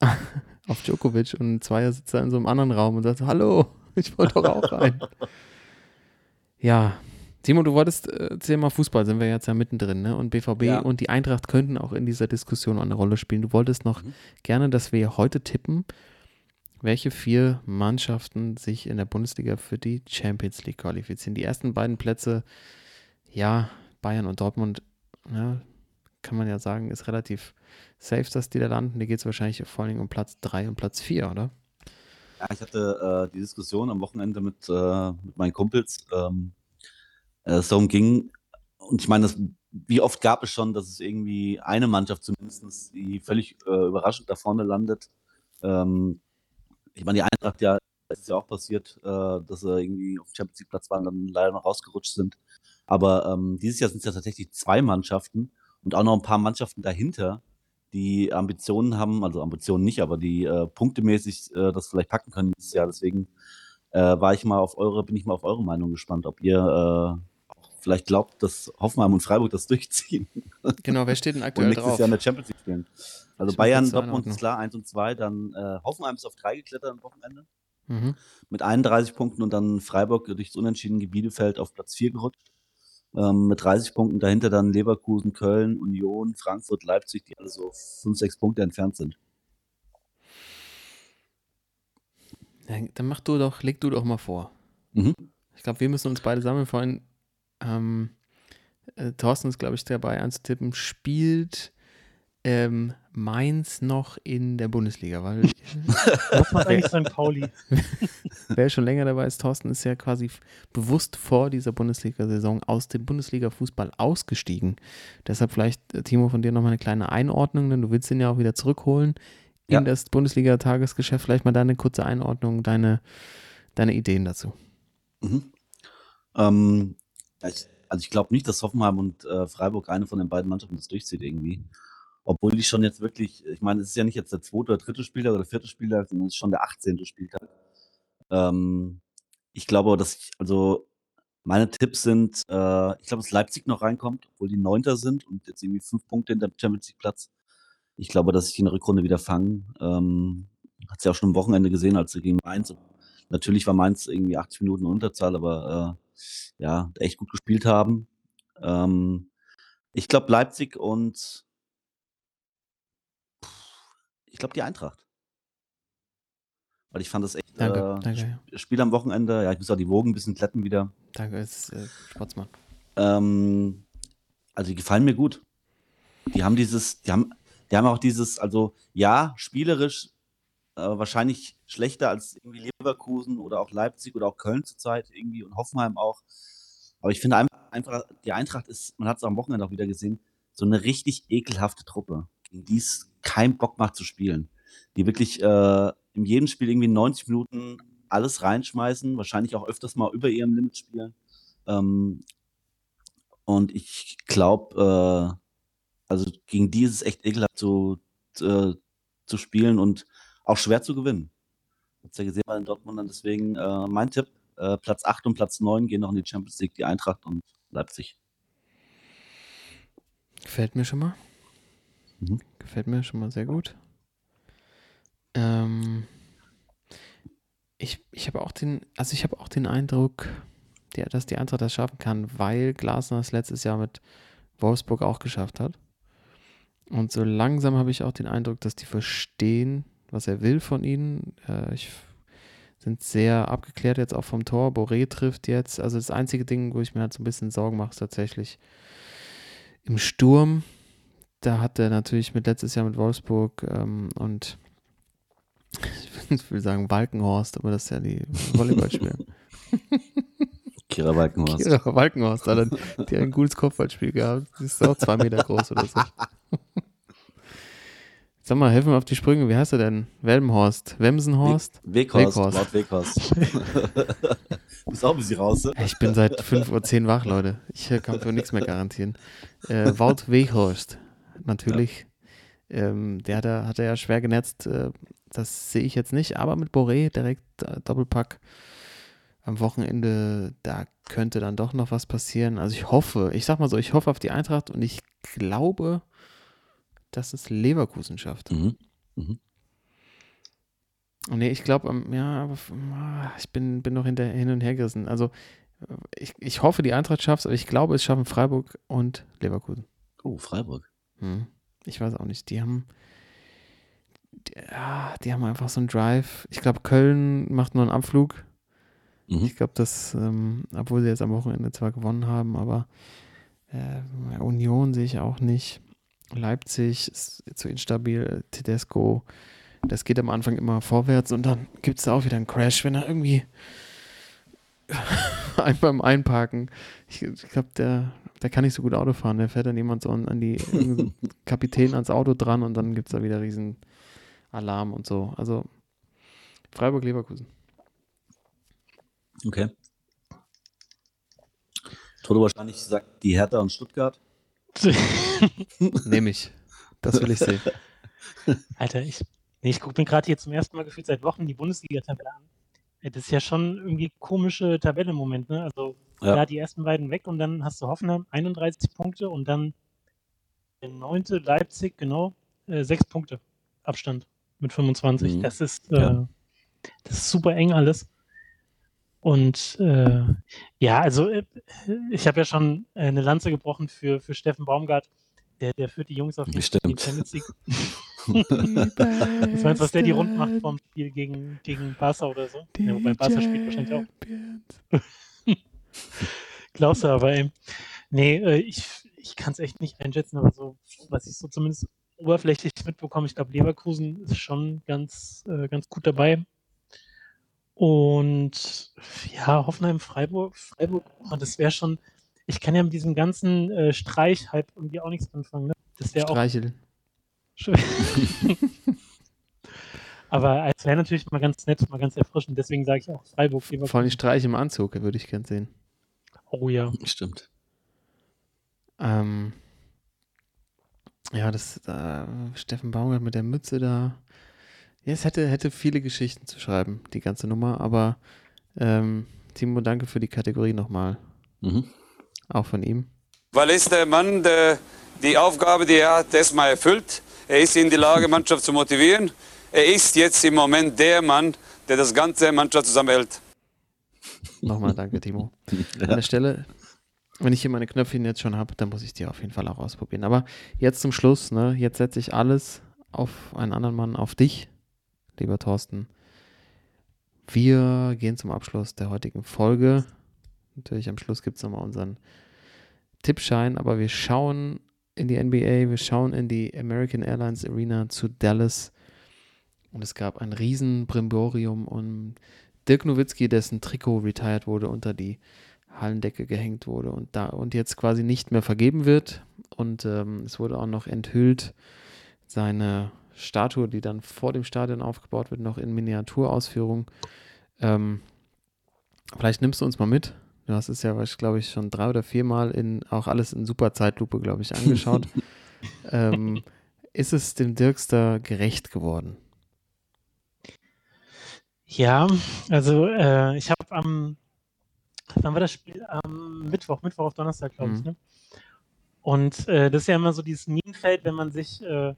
auf Djokovic und ein Zweier sitzt da in so einem anderen Raum und sagt, hallo, ich wollte doch auch rein. Ja, Timo, du wolltest, äh, Thema Fußball sind wir jetzt ja mittendrin, ne? Und BVB ja. und die Eintracht könnten auch in dieser Diskussion eine Rolle spielen. Du wolltest noch mhm. gerne, dass wir heute tippen, welche vier Mannschaften sich in der Bundesliga für die Champions League qualifizieren. Die ersten beiden Plätze, ja, Bayern und Dortmund, ja, kann man ja sagen, ist relativ safe, dass die da landen. Da geht es wahrscheinlich vor allem um Platz 3 und Platz 4, oder? Ja, ich hatte äh, die Diskussion am Wochenende mit, äh, mit meinen Kumpels. Ähm, äh, es darum ging, und ich meine, wie oft gab es schon, dass es irgendwie eine Mannschaft zumindest, die völlig äh, überraschend da vorne landet. Ähm, ich meine, die Eintracht ja, ist ja auch passiert, äh, dass sie irgendwie auf Champions League Platz waren, dann leider noch rausgerutscht sind. Aber ähm, dieses Jahr sind es ja tatsächlich zwei Mannschaften und auch noch ein paar Mannschaften dahinter, die Ambitionen haben, also Ambitionen nicht, aber die äh, punktemäßig äh, das vielleicht packen können dieses Jahr. Deswegen äh, war ich mal auf eure, bin ich mal auf eure Meinung gespannt, ob ihr äh, vielleicht glaubt, dass Hoffenheim und Freiburg das durchziehen. Genau, wer steht denn aktuell und nächstes drauf? Jahr in der Champions League spielen. Also ich Bayern, Dortmund ist klar, 1 und 2, dann äh, Hoffenheim ist auf 3 geklettert am Wochenende. Mhm. Mit 31 Punkten und dann Freiburg durchs Unentschieden Bielefeld auf Platz 4 gerutscht. Ähm, mit 30 Punkten dahinter dann Leverkusen, Köln, Union, Frankfurt, Leipzig, die alle so 5, 6 Punkte entfernt sind. Dann mach du doch, leg du doch mal vor. Mhm. Ich glaube, wir müssen uns beide sammeln. Vorhin ähm, äh, Thorsten ist, glaube ich, dabei anzutippen, spielt ähm, Mainz noch in der Bundesliga, weil Was macht eigentlich St. Pauli? Wer schon länger dabei ist, Thorsten ist ja quasi bewusst vor dieser Bundesliga-Saison aus dem Bundesliga-Fußball ausgestiegen. Deshalb vielleicht, äh, Timo, von dir nochmal eine kleine Einordnung, denn du willst ihn ja auch wieder zurückholen. in Ja. das Bundesliga-Tagesgeschäft. Vielleicht mal deine kurze Einordnung, deine, deine Ideen dazu. Mhm. Ähm, ich, also ich glaube nicht, dass Hoffenheim und äh, Freiburg eine von den beiden Mannschaften das durchzieht irgendwie. Obwohl die schon jetzt wirklich, ich meine, es ist ja nicht jetzt der zweite oder dritte Spieltag oder vierte Spieltag, sondern es ist schon der 18. Spieltag. Ähm, ich glaube, dass ich, also meine Tipps sind, äh, ich glaube, dass Leipzig noch reinkommt, obwohl die Neunter sind und jetzt irgendwie fünf Punkte hinter dem Champions League Platz. Ich glaube, dass ich die in der Rückrunde wieder fangen. Ähm, hat ja auch schon am Wochenende gesehen, als sie gegen Mainz. Natürlich war Mainz irgendwie 80 Minuten in Unterzahl, aber äh, ja, echt gut gespielt haben. Ähm, ich glaube Leipzig und ich glaube die Eintracht. Weil ich fand das echt Danke, äh, danke. ja. Sp- Spiel am Wochenende. Ja, ich muss auch die Wogen ein bisschen kletten wieder. Danke, ist äh, Sportsmann. Ähm, also die gefallen mir gut. Die haben dieses, die haben, die haben auch dieses, also ja, spielerisch äh, wahrscheinlich schlechter als irgendwie Leverkusen oder auch Leipzig oder auch Köln zurzeit irgendwie und Hoffenheim auch. Aber ich finde einfach, die Eintracht ist, man hat es am Wochenende auch wieder gesehen, so eine richtig ekelhafte Truppe, gegen die es keinen Bock macht zu spielen. Die wirklich äh, in jedem Spiel irgendwie 90 Minuten alles reinschmeißen, wahrscheinlich auch öfters mal über ihrem Limit spielen. Ähm, und ich glaube, äh, also gegen die ist es echt ekelhaft zu, äh, zu spielen und auch schwer zu gewinnen. Hat's ja gesehen bei den Dortmundern. Deswegen äh, mein Tipp: äh, Platz 8 und Platz 9 gehen noch in die Champions League, die Eintracht und Leipzig. Gefällt mir schon mal. Mhm. Gefällt mir schon mal sehr gut. Ähm, ich ich habe auch den, also ich habe auch den Eindruck, der, dass die Eintracht das schaffen kann, weil Glasner es letztes Jahr mit Wolfsburg auch geschafft hat. Und so langsam habe ich auch den Eindruck, dass die verstehen, was er will von ihnen. Äh, ich sind sehr abgeklärt jetzt auch vom Tor. Boré trifft jetzt. Also das einzige Ding, wo ich mir halt so ein bisschen Sorgen mache, ist tatsächlich im Sturm. Da hat er natürlich mit letztes Jahr mit Wolfsburg ähm, und ich will sagen Walkenhorst, aber das ist ja die Volleyballspieler. Kira Walkenhorst. Kira Walkenhorst, Alter, die hat ein gutes Kopfballspiel gehabt. Die ist auch zwei Meter groß oder so. Sag mal, helfen wir auf die Sprünge. Wie heißt er denn? Welmenhorst? Wemsenhorst? Weghorst, Weghorst. laut Weghorst. du bist auch ein bisschen raus, ne? Ich bin seit 5.10 Uhr wach, Leute. Ich äh, kann für nichts mehr garantieren. Äh, Wout Weghorst, natürlich. Ähm, der hat er, hat er ja schwer genetzt. Äh, das sehe ich jetzt nicht. Aber mit Boré direkt äh, Doppelpack am Wochenende, da könnte dann doch noch was passieren. Also ich hoffe, ich sag mal so, ich hoffe auf die Eintracht und ich glaube, dass es Leverkusen schafft. Mhm. Oh, Nee, ich glaube, ähm, ja, aber ah, ich bin, bin noch hinter, hin und her gerissen. Also, ich, ich hoffe, die Eintracht schafft es, aber ich glaube, es schaffen Freiburg und Leverkusen. Oh, Freiburg. Hm. Ich weiß auch nicht. Die haben, die, die haben einfach so einen Drive. Ich glaube, Köln macht nur einen Abflug. Mhm. Ich glaube, dass, ähm, obwohl sie jetzt am Wochenende zwar gewonnen haben, aber äh, Union sehe ich auch nicht. Leipzig ist zu instabil. Tedesco, das geht am Anfang immer vorwärts und dann gibt es da auch wieder einen Crash, wenn er irgendwie ein- beim Einparken, ich, ich glaube, der, der kann nicht so gut Auto fahren. Der fährt dann jemand so an, die Kapitän ans Auto dran und dann gibt es da wieder riesen Alarm und so. Also Freiburg-Leverkusen. Okay. Toto wahrscheinlich sagt die Hertha und Stuttgart. Nehme ich. Das will ich sehen. Alter, ich, nee, ich gucke mir gerade hier zum ersten Mal gefühlt seit Wochen die Bundesliga-Tabelle an. Das ist ja schon irgendwie komische Tabelle im Moment, ne? Also Ja. da die ersten beiden weg und dann hast du Hoffenheim 31 Punkte und dann der neunte Leipzig, genau, äh, sechs Punkte Abstand mit 25. Mhm. Das ist, äh, Ja. das ist super eng alles. Und äh, ja, also äh, ich habe ja schon eine Lanze gebrochen für, für Steffen Baumgart. Der, der führt die Jungs auf jeden Fall in die. Champions League. Was meinst du, was der die rund macht vom Spiel gegen, gegen Barca oder so? Ja, wobei Barca spielt wahrscheinlich auch. Glaubst du aber, ey. Nee, äh, ich, ich kann es echt nicht einschätzen, aber so, was ich so zumindest oberflächlich mitbekomme, ich glaube, Leverkusen ist schon ganz, äh, ganz gut dabei. Und ja, Hoffenheim, Freiburg, Freiburg, oh, das wäre schon, ich kann ja mit diesem ganzen äh, Streich-Hype irgendwie auch nichts anfangen. Ne? Das wäre auch Streichel. schön. Aber es wäre natürlich mal ganz nett, mal ganz erfrischend. Deswegen sage ich auch Freiburg. Vor allem Streich im Anzug, würde ich gern sehen. Oh ja. Stimmt. Ähm, ja, das äh, Steffen Baumgart mit der Mütze da. Ja, es hätte, hätte viele Geschichten zu schreiben, die ganze Nummer, aber ähm, Timo, danke für die Kategorie nochmal. Mhm. Auch von ihm. Weil ist der Mann, der die Aufgabe, die er hat, erstmal erfüllt. Er ist in die Lage, Mannschaft zu motivieren. Er ist jetzt im Moment der Mann, der das ganze Mannschaft zusammenhält. Nochmal danke, Timo. An der Stelle, wenn ich hier meine Knöpfchen jetzt schon habe, dann muss ich die auf jeden Fall auch ausprobieren. Aber jetzt zum Schluss, ne, jetzt setze ich alles auf einen anderen Mann, auf dich, lieber Thorsten. Wir gehen zum Abschluss der heutigen Folge. Natürlich am Schluss gibt es nochmal unseren Tippschein, aber wir schauen in die NBA, wir schauen in die American Airlines Arena zu Dallas und es gab ein riesen Brimborium um Dirk Nowitzki, dessen Trikot retired wurde, unter die Hallendecke gehängt wurde und da und jetzt quasi nicht mehr vergeben wird und ähm, es wurde auch noch enthüllt seine Statue, die dann vor dem Stadion aufgebaut wird, noch in Miniaturausführung. Ähm, vielleicht nimmst du uns mal mit. Du hast es ja, glaube ich, schon drei oder viermal in auch alles in super Zeitlupe, glaube ich, angeschaut. ähm, ist es dem Dirkster gerecht geworden? Ja, also äh, ich habe am, wann war das Spiel? Am Mittwoch, Mittwoch auf Donnerstag, glaube ich, Mhm. ne? Und äh, das ist ja immer so dieses Minenfeld, wenn man sich äh,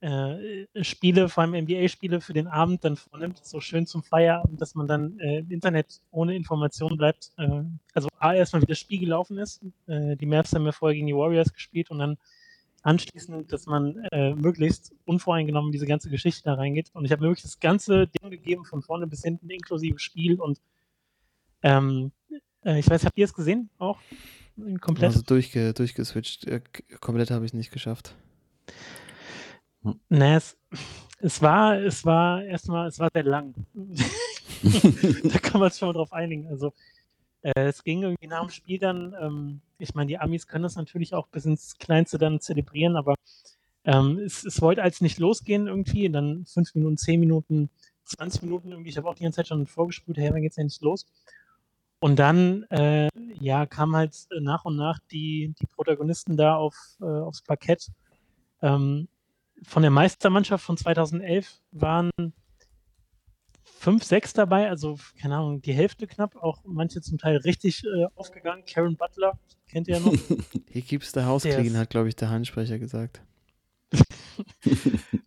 äh, Spiele, vor allem NBA-Spiele für den Abend dann vornimmt, so schön zum Feierabend, dass man dann äh, im Internet ohne Information bleibt. Äh, also A, erstmal wie das Spiel gelaufen ist. Äh, die Mavs haben ja vorher gegen die Warriors gespielt und dann anschließend, dass man äh, möglichst unvoreingenommen diese ganze Geschichte da reingeht. Und ich habe mir wirklich das ganze Ding gegeben, von vorne bis hinten, inklusive Spiel und ähm, äh, ich weiß, habt ihr es gesehen auch? Komplett? Also durchge, durchgeswitcht. Komplett habe ich es nicht geschafft. Na, es, es war, es war erstmal, es war sehr lang. da kann man sich schon mal drauf einigen. Also äh, es ging irgendwie nach dem Spiel dann, ähm, ich meine, die Amis können das natürlich auch bis ins Kleinste dann zelebrieren, aber ähm, es, es wollte als nicht losgehen irgendwie, dann fünf Minuten, zehn Minuten, 20 Minuten irgendwie, ich habe auch die ganze Zeit schon vorgespult, hey, wann geht's denn nicht los? Und dann, äh, ja, kamen halt äh, nach und nach die, die Protagonisten da auf, äh, aufs Parkett. Ähm, von der Meistermannschaft von 2011 waren fünf, sechs dabei, also keine Ahnung, die Hälfte knapp, auch manche zum Teil richtig äh, aufgegangen. Karen Butler, kennt ihr ja noch. He keeps the house Der clean, ist- hat, glaube ich, der Handsprecher gesagt.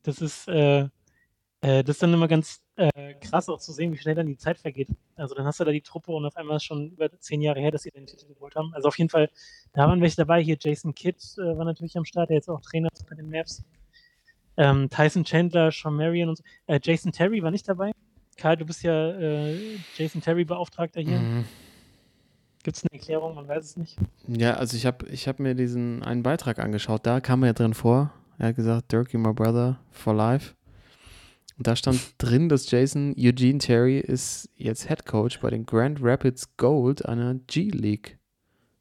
Das ist, äh, äh, das ist dann immer ganz äh, krass auch zu sehen, wie schnell dann die Zeit vergeht. Also dann hast du da die Truppe und auf einmal ist schon über zehn Jahre her, dass sie den Titel geholt haben. Also auf jeden Fall, da waren welche dabei. Hier Jason Kidd äh, war natürlich am Start, der jetzt auch Trainer ist bei den Mavs. Ähm, Tyson Chandler, Sean Marion und so. Äh, Jason Terry war nicht dabei. Karl, du bist ja äh, Jason Terry Beauftragter hier. Mhm. Gibt es eine Erklärung? Man weiß es nicht. Ja, also ich habe ich hab mir diesen einen Beitrag angeschaut, da kam er ja drin vor. Er hat gesagt, Dirk, you're my brother for life. Und da stand drin, dass Jason Eugene Terry ist jetzt Head Coach bei den Grand Rapids Gold einer G-League,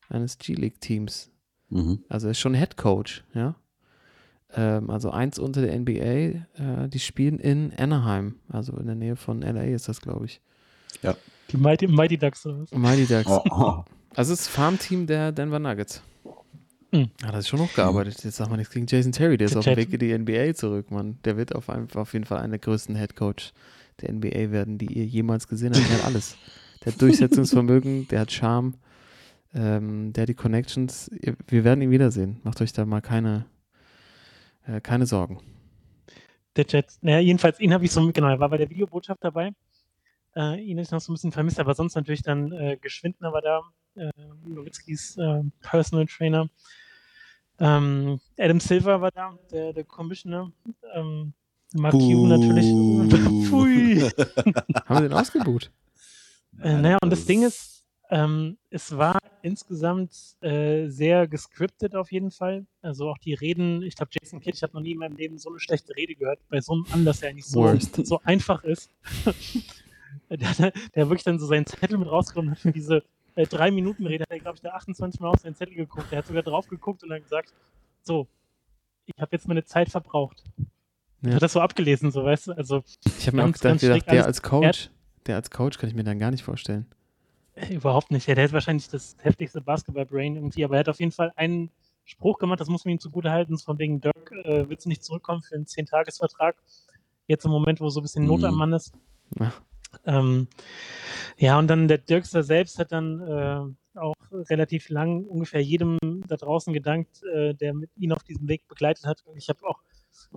eines G-League-Teams. Mhm. Also er ist schon Head Coach, ja. Ähm, also eins unter der NBA. Äh, die spielen in Anaheim, also in der Nähe von LA ist das, glaube ich. Die Mighty, Mighty Ducks. Oder was? Mighty Ducks. Oh, oh. Also es ist Farmteam der Denver Nuggets. Hm. Hat er schon hochgearbeitet. Jetzt sagt man nichts gegen Jason Terry, der ist auf dem. Weg in die NBA zurück, Mann. Der wird auf, ein, auf jeden Fall einer der größten Headcoach der NBA werden, die ihr jemals gesehen habt. Der hat alles. Der hat Durchsetzungsvermögen, der hat Charme, ähm, der hat die Connections. Wir werden ihn wiedersehen. Macht euch da mal keine, äh, keine Sorgen. Der Jet. Naja, jedenfalls, ihn habe ich so mitgenommen. Er war bei der Videobotschaft dabei. Äh, ihn habe ich noch so ein bisschen vermisst, aber sonst natürlich dann äh, Geschwindner war da, äh, Nowitzkis äh, Personal Trainer. Ähm, Adam Silver war da, der, der Commissioner. Ähm, Mark Cuban natürlich. Pfui. Haben wir den ausgebucht? Äh, naja, und das Ding ist, ähm, es war insgesamt äh, sehr gescriptet auf jeden Fall. Also auch die Reden, ich glaube, Jason Kidd, ich habe noch nie in meinem Leben so eine schlechte Rede gehört, bei so einem Anlass, der eigentlich so, so einfach ist. der, hat- der wirklich dann so seinen Zettel mit rausgenommen hat für diese äh, drei Minuten Rede, hat er, glaube ich, da 28 Mal auf seinen Zettel geguckt. Der hat sogar drauf geguckt und dann gesagt, so, ich habe jetzt meine Zeit verbraucht. Ja. Hat das so abgelesen, so weißt du? Also, ich habe mir auch gedacht, gedacht der als Coach, der als Coach kann ich mir dann gar nicht vorstellen. Überhaupt nicht. Der hat wahrscheinlich das heftigste Basketball-Brain irgendwie, aber er hat auf jeden Fall einen Spruch gemacht, das muss man ihm zugute halten, von wegen Dirk, äh, willst du nicht zurückkommen für einen 10-Tages-Vertrag? Jetzt im Moment, wo so ein bisschen Not am mhm. Mann ist. Ja. Ähm, ja, und dann der Dirkster selbst hat dann äh, auch relativ lang ungefähr jedem da draußen gedankt, äh, der mit ihn auf diesem Weg begleitet hat. Ich habe auch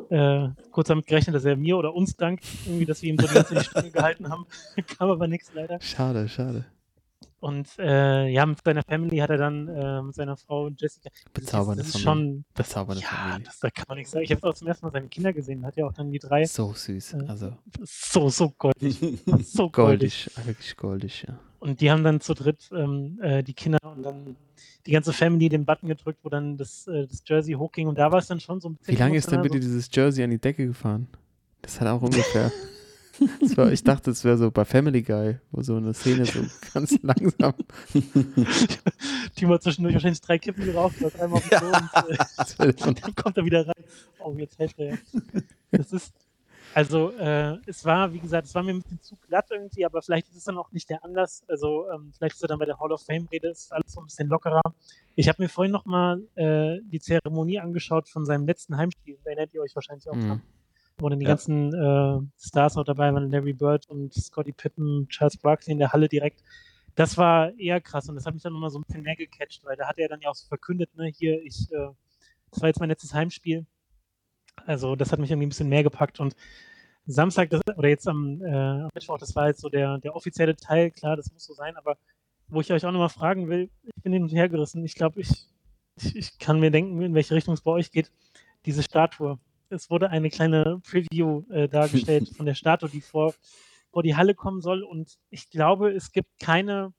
äh, kurz damit gerechnet, dass er mir oder uns dankt, irgendwie, dass wir ihm so die ganze Stunde gehalten haben. Kam aber nichts leider. Schade, schade. Und äh, ja, mit seiner Family hat er dann äh, mit seiner Frau Jessica. Bezaubernde das ist schon bezaubernde ja, Familie. Das, da kann man nichts sagen. Ich habe auch zum ersten Mal seine Kinder gesehen. Hat ja auch dann die drei. So süß. Äh, also so so goldig, so goldig, wirklich goldig. Ja. Und die haben dann zu dritt ähm, äh, die Kinder und dann die ganze Family den Button gedrückt, wo dann das, äh, das Jersey hochging. Und da war es dann schon so ein bisschen. Wie lange ist denn bitte so dieses Jersey an die Decke gefahren? Das hat auch ungefähr. War, ich dachte, es wäre so bei Family Guy, wo so eine Szene so ganz langsam. Timo hat zwischendurch wahrscheinlich drei Kippen geraucht, war dreimal auf Klo ja. und, äh, und, dann kommt er wieder rein. Oh, jetzt hält er ja. Das ist, also, äh, es war, wie gesagt, es war mir ein bisschen zu glatt irgendwie, aber vielleicht ist es dann auch nicht der Anlass. Also, ähm, vielleicht ist er dann bei der Hall of Fame-Rede, ist alles so ein bisschen lockerer. Ich habe mir vorhin nochmal äh, die Zeremonie angeschaut von seinem letzten Heimspiel. Da erinnert ihr euch wahrscheinlich auch mhm. dran wo dann die ja. ganzen äh, Stars auch dabei waren, Larry Bird und Scotty Pippen, Charles Barkley in der Halle direkt. Das war eher krass und das hat mich dann nochmal so ein bisschen mehr gecatcht, weil da hat er dann ja auch so verkündet, ne, hier, ich, äh, das war jetzt mein letztes Heimspiel. Also das hat mich irgendwie ein bisschen mehr gepackt und Samstag, das, oder jetzt am, äh, am Mittwoch, das war jetzt so der, der offizielle Teil, klar, das muss so sein, aber wo ich euch auch nochmal fragen will, ich bin hin und her gerissen, ich glaube, ich, ich, ich kann mir denken, in welche Richtung es bei euch geht, diese Statue es wurde eine kleine Preview äh, dargestellt von der Statue, die vor, vor die Halle kommen soll. Und ich glaube, es gibt keine,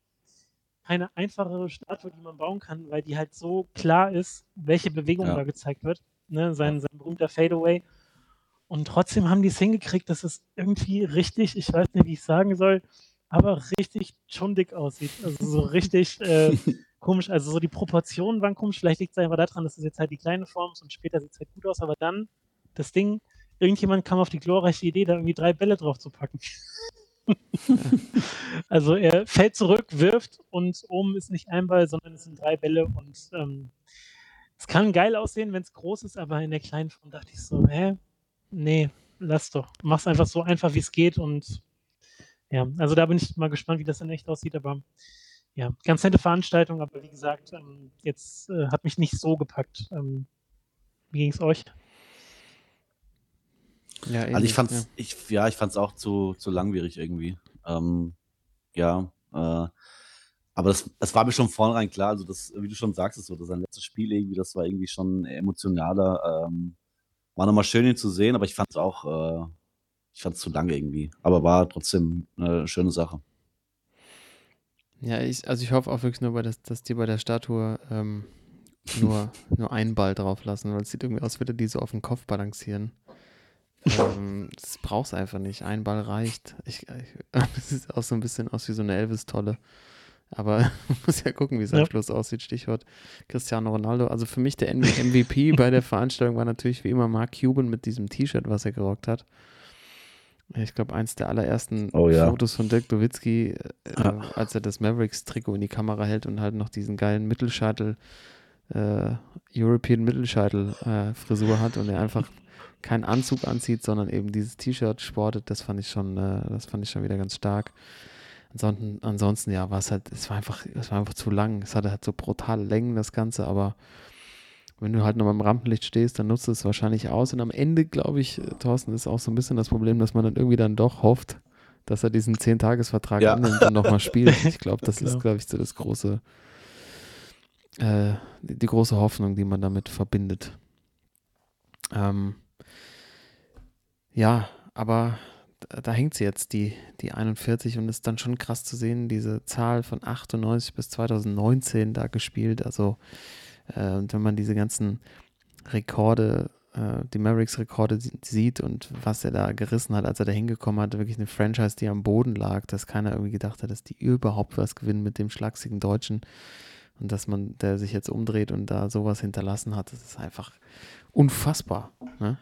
keine einfachere Statue, die man bauen kann, weil die halt so klar ist, welche Bewegung ja. da gezeigt wird. Ne? Sein, sein berühmter Fadeaway. Und trotzdem haben die es hingekriegt, dass es irgendwie richtig, ich weiß nicht, wie ich sagen soll, aber richtig schon dick aussieht. Also so richtig äh, komisch. Also so die Proportionen waren komisch. Vielleicht liegt es einfach daran, dass es jetzt halt die kleine Form ist und später sieht es halt gut aus, aber dann das Ding, irgendjemand kam auf die glorreiche Idee, da irgendwie drei Bälle drauf zu packen. also er fällt zurück, wirft und oben ist nicht ein Ball, sondern es sind drei Bälle und ähm, es kann geil aussehen, wenn es groß ist, aber in der kleinen Form dachte ich so, hä? Nee, lass doch. Mach's einfach so einfach, wie es geht und ja, also da bin ich mal gespannt, wie das in echt aussieht, aber ja, ganz nette Veranstaltung, aber wie gesagt, ähm, jetzt äh, hat mich nicht so gepackt. Ähm, wie ging es euch? Ja, ähnlich, also ich fand's, ja. ich, ja, ich fand's auch zu, zu langwierig irgendwie. Ähm, ja, äh, aber das, das war mir schon vornherein klar. Also das, wie du schon sagst, ist so, dass sein letztes Spiel irgendwie, das war irgendwie schon emotionaler. Ähm, war nochmal schön, ihn zu sehen, aber ich fand's auch, äh, ich fand's zu lange irgendwie. Aber war trotzdem eine schöne Sache. Ja, ich, also ich hoffe auch wirklich nur, dass, dass die bei der Statue ähm, nur, nur einen Ball drauf lassen, weil es sieht irgendwie aus, als würde die so auf dem Kopf balancieren ähm, das brauchst du einfach nicht. Ein Ball reicht. Ich, es sieht auch so ein bisschen aus wie so eine Elvis-Tolle. Aber man muss ja gucken, wie es ja. am Schluss aussieht. Stichwort Cristiano Ronaldo. Also für mich der MVP bei der Veranstaltung war natürlich wie immer Mark Cuban mit diesem T-Shirt, was er gerockt hat. Ich glaube, eins der allerersten oh, ja. Fotos von Dirk Nowitzki, äh, ja. als er das Mavericks-Trikot in die Kamera hält und halt noch diesen geilen Mittelscheitel, äh, European Mittelscheitel-Frisur äh, hat und er einfach keinen Anzug anzieht, sondern eben dieses T-Shirt sportet, das fand ich schon, äh, das fand ich schon wieder ganz stark. Ansonsten, ansonsten ja, war es halt, es war einfach, es war einfach zu lang. Es hatte halt so brutale Längen, das Ganze, aber wenn du halt noch beim Rampenlicht stehst, dann nutzt es wahrscheinlich aus. Und am Ende, glaube ich, Thorsten, ist auch so ein bisschen das Problem, dass man dann irgendwie dann doch hofft, dass er diesen 10-Tages-Vertrag ja. annimmt und nochmal spielt. Ich glaube, das ist, glaube ich, so das große, äh, die, die, große Hoffnung, die man damit verbindet. Ähm, ja, aber da, hängt sie jetzt, die, die 41, und ist dann schon krass zu sehen, diese Zahl von 98 bis 2019 da gespielt. Also, äh, und wenn man diese ganzen Rekorde, äh, die Mavericks-Rekorde sieht und was er da gerissen hat, als er da hingekommen hat, wirklich eine Franchise, die am Boden lag, dass keiner irgendwie gedacht hat, dass die überhaupt was gewinnen mit dem schlagsigen Deutschen. Und dass man, der sich jetzt umdreht und da sowas hinterlassen hat, das ist einfach unfassbar. Ne?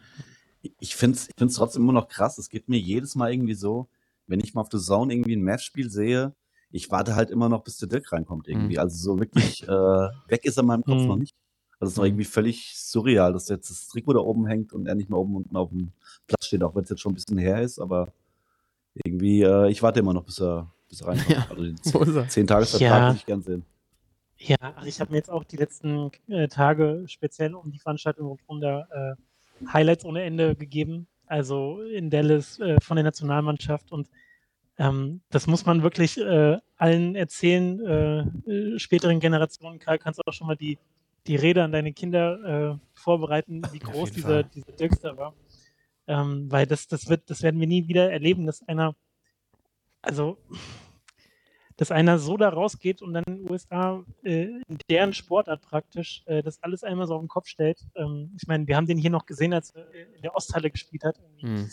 Ich finde es ich find's trotzdem immer noch krass. Es geht mir jedes Mal irgendwie so, wenn ich mal auf The Zone irgendwie ein Matchspiel sehe, ich warte halt immer noch, bis der Dirk reinkommt irgendwie. Mhm. Also so wirklich äh, weg ist er in meinem Kopf mhm. noch nicht. Das ist noch mhm. irgendwie völlig surreal, dass jetzt das Trikot da oben hängt und er nicht mehr oben unten auf dem Platz steht, auch wenn es jetzt schon ein bisschen her ist, aber irgendwie, äh, ich warte immer noch, bis er, bis er reinkommt. Ja, also den zehn Tagesvertrag ja. würde ich gern sehen. Ja, also ich habe mir jetzt auch die letzten äh, Tage speziell um die Veranstaltung um da äh, Highlights ohne Ende gegeben. Also in Dallas äh, von der Nationalmannschaft und ähm, das muss man wirklich äh, allen erzählen, äh, äh, späteren Generationen. Karl, kannst du auch schon mal die, die Rede an deine Kinder vorbereiten, wie groß dieser, dieser Dirkster war. Ähm, weil das, das wird, das werden wir nie wieder erleben, dass einer, also dass einer so da rausgeht und dann in den USA äh, in deren Sportart praktisch äh, das alles einmal so auf den Kopf stellt. Ähm, ich meine, wir haben den hier noch gesehen, als er in der Osthalle gespielt hat. Mhm.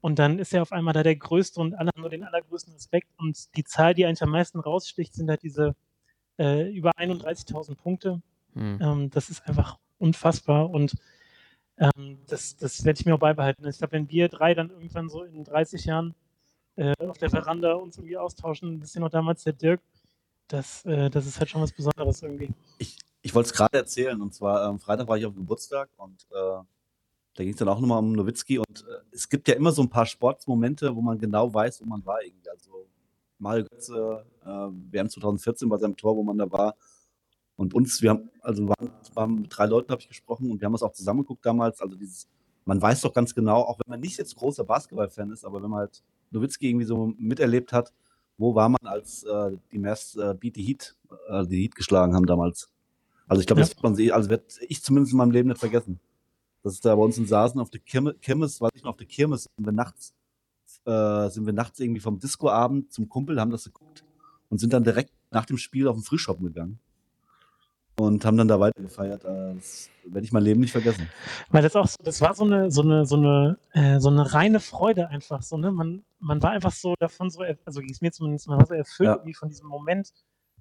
Und dann ist er auf einmal da der Größte und alle haben nur den allergrößten Respekt. Und die Zahl, die eigentlich am meisten raussticht, sind halt diese äh, über 31.000 Punkte. Mhm. Ähm, das ist einfach unfassbar und ähm, das, das werde ich mir auch beibehalten. Ich glaube, wenn wir drei dann irgendwann so in 30 Jahren äh, auf der Veranda uns irgendwie austauschen. Ist ja noch damals der Dirk. Das, äh, das ist halt schon was Besonderes irgendwie. Ich, ich wollte es gerade erzählen. Und zwar am ähm, Freitag war ich auf Geburtstag und äh, da ging es dann auch nochmal um Nowitzki. Und äh, es gibt ja immer so ein paar Sportsmomente, wo man genau weiß, wo man war irgendwie. Also Mario Götze, äh, WM 2014 bei seinem Tor, wo man da war. Und uns, wir haben, also waren, waren mit drei Leuten, habe ich gesprochen und wir haben das auch zusammengeguckt damals. Also dieses, man weiß doch ganz genau, auch wenn man nicht jetzt großer Basketballfan ist, aber wenn man halt Nowitzki irgendwie so miterlebt hat, wo war man, als äh, die Mavs äh, Beat the Heat, äh, die Heat geschlagen haben damals. Also ich glaube, ja. das wird man sehen, also wird ich zumindest in meinem Leben nicht vergessen. Das ist da bei uns in Saßen auf der Kirmes, weiß ich noch, auf der Kirmes sind wir nachts, äh, sind wir nachts irgendwie vom Discoabend zum Kumpel, haben das geguckt und sind dann direkt nach dem Spiel auf den Frühschoppen gegangen und haben dann da weiter gefeiert. Äh, das werde ich mein Leben nicht vergessen. Weil das auch, das war so eine, so eine, so eine, äh, so eine reine Freude einfach so, ne? Man, man war einfach so davon so, also ging es mir zumindest, man war so erfüllt ja. von diesem Moment,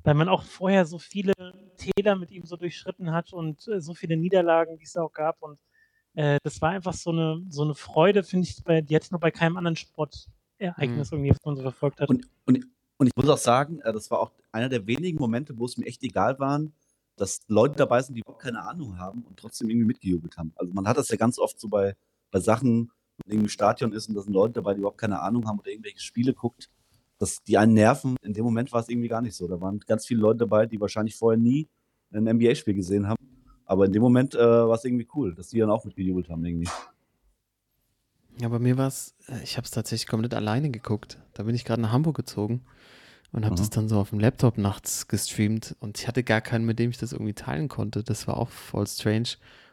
weil man auch vorher so viele Täler mit ihm so durchschritten hat und äh, so viele Niederlagen, die es auch gab und äh, das war einfach so eine, so eine Freude, finde ich, bei, die hatte ich noch bei keinem anderen Sportereignis mhm. irgendwie, was man so verfolgt hat. Und, und, und ich muss auch sagen, äh, das war auch einer der wenigen Momente, wo es mir echt egal waren, dass Leute dabei sind, die überhaupt keine Ahnung haben und trotzdem irgendwie mitgejubelt haben. Also man hat das ja ganz oft so bei, bei Sachen, wenn irgendwie im Stadion ist und da sind Leute dabei, die überhaupt keine Ahnung haben oder irgendwelche Spiele guckt, dass die einen nerven. In dem Moment war es irgendwie gar nicht so. Da waren ganz viele Leute dabei, die wahrscheinlich vorher nie ein NBA-Spiel gesehen haben. Aber in dem Moment äh, war es irgendwie cool, dass die dann auch mitgejubelt haben irgendwie. Ja, bei mir war es, äh, ich habe es tatsächlich komplett alleine geguckt. Da bin ich gerade nach Hamburg gezogen und habe das dann so auf dem Laptop nachts gestreamt und ich hatte gar keinen, mit dem ich das irgendwie teilen konnte. Das war auch voll strange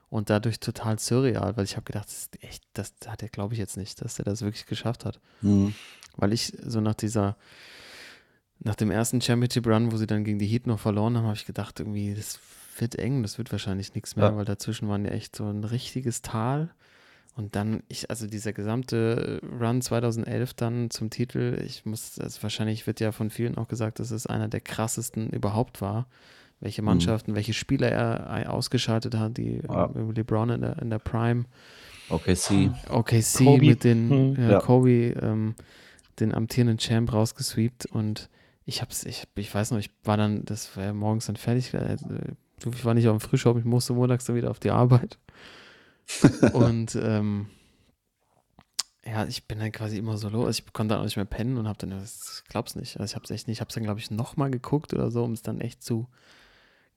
und dadurch total surreal, weil ich habe gedacht, das ist echt, das hat er glaube ich jetzt nicht, dass er das wirklich geschafft hat. Mhm. Weil ich so nach dieser, nach dem ersten Championship Run, wo sie dann gegen die Heat noch verloren haben, habe ich gedacht, irgendwie, das wird eng, das wird wahrscheinlich nichts mehr, ja. weil dazwischen waren ja echt so ein richtiges Tal. Und dann, ich, also dieser gesamte Run 2011 dann zum Titel, ich muss, also wahrscheinlich wird ja von vielen auch gesagt, dass es einer der krassesten überhaupt war. Welche mhm. Mannschaften, mhm. welche Spieler er ausgeschaltet hat, die ja. LeBron in der, in der Prime. OKC. OKC Kobe. mit den, mhm. ja, Kobe, ähm, den amtierenden Champ rausgesweept und ich hab's, ich, ich weiß noch, ich war dann, das war ja morgens dann fertig, äh, ich war nicht auf dem Frühshop, ich musste montags dann wieder auf die Arbeit und ähm, ja, ich bin dann quasi immer so los. Ich konnte dann auch nicht mehr pennen und habe dann, ich glaub's nicht. Also ich habe es echt nicht. Ich habe es dann, glaube ich, nochmal geguckt oder so, um es dann echt zu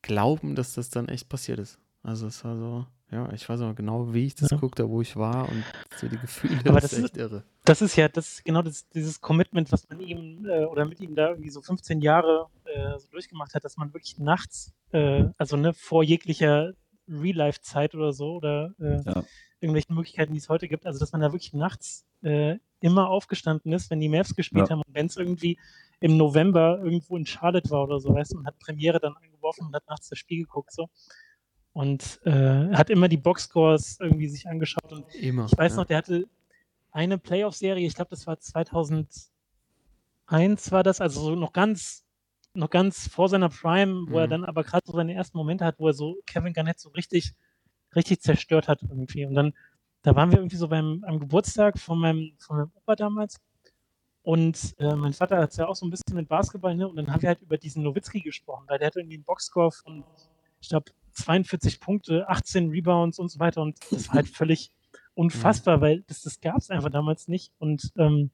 glauben, dass das dann echt passiert ist. Also es war so, ja, ich weiß auch genau, wie ich das ja. guckte, wo ich war und so die Gefühle. Aber das, das ist echt irre. Das ist ja, das ist genau das, dieses Commitment, was man ihm äh, oder mit ihm da irgendwie so 15 Jahre äh, so durchgemacht hat, dass man wirklich nachts, äh, also ne, vor jeglicher Real-Life-Zeit oder so oder äh, ja. irgendwelchen Möglichkeiten, die es heute gibt. Also, dass man da wirklich nachts äh, immer aufgestanden ist, wenn die Mavs gespielt ja. haben und wenn es irgendwie im November irgendwo in Charlotte war oder so, weißt du, und hat Premiere dann angeworfen und hat nachts das Spiel geguckt, so. Und äh, hat immer die Boxscores irgendwie sich angeschaut und immer, ich weiß ja. noch, der hatte eine Playoff-Serie, ich glaube, das war 2001 war das, also so noch ganz noch ganz vor seiner Prime, wo mhm. er dann aber gerade so seine ersten Momente hat, wo er so Kevin Garnett so richtig, richtig zerstört hat irgendwie. Und dann da waren wir irgendwie so beim am Geburtstag von meinem, von meinem Opa damals. Und äh, mein Vater hat es ja auch so ein bisschen mit Basketball, ne? Und dann haben wir halt über diesen Nowitzki gesprochen, weil der hatte irgendwie einen Boxscore von, ich glaube, 42 Punkte, 18 Rebounds und so weiter. Und das war halt völlig unfassbar, weil das, das gab es einfach damals nicht. Und ähm,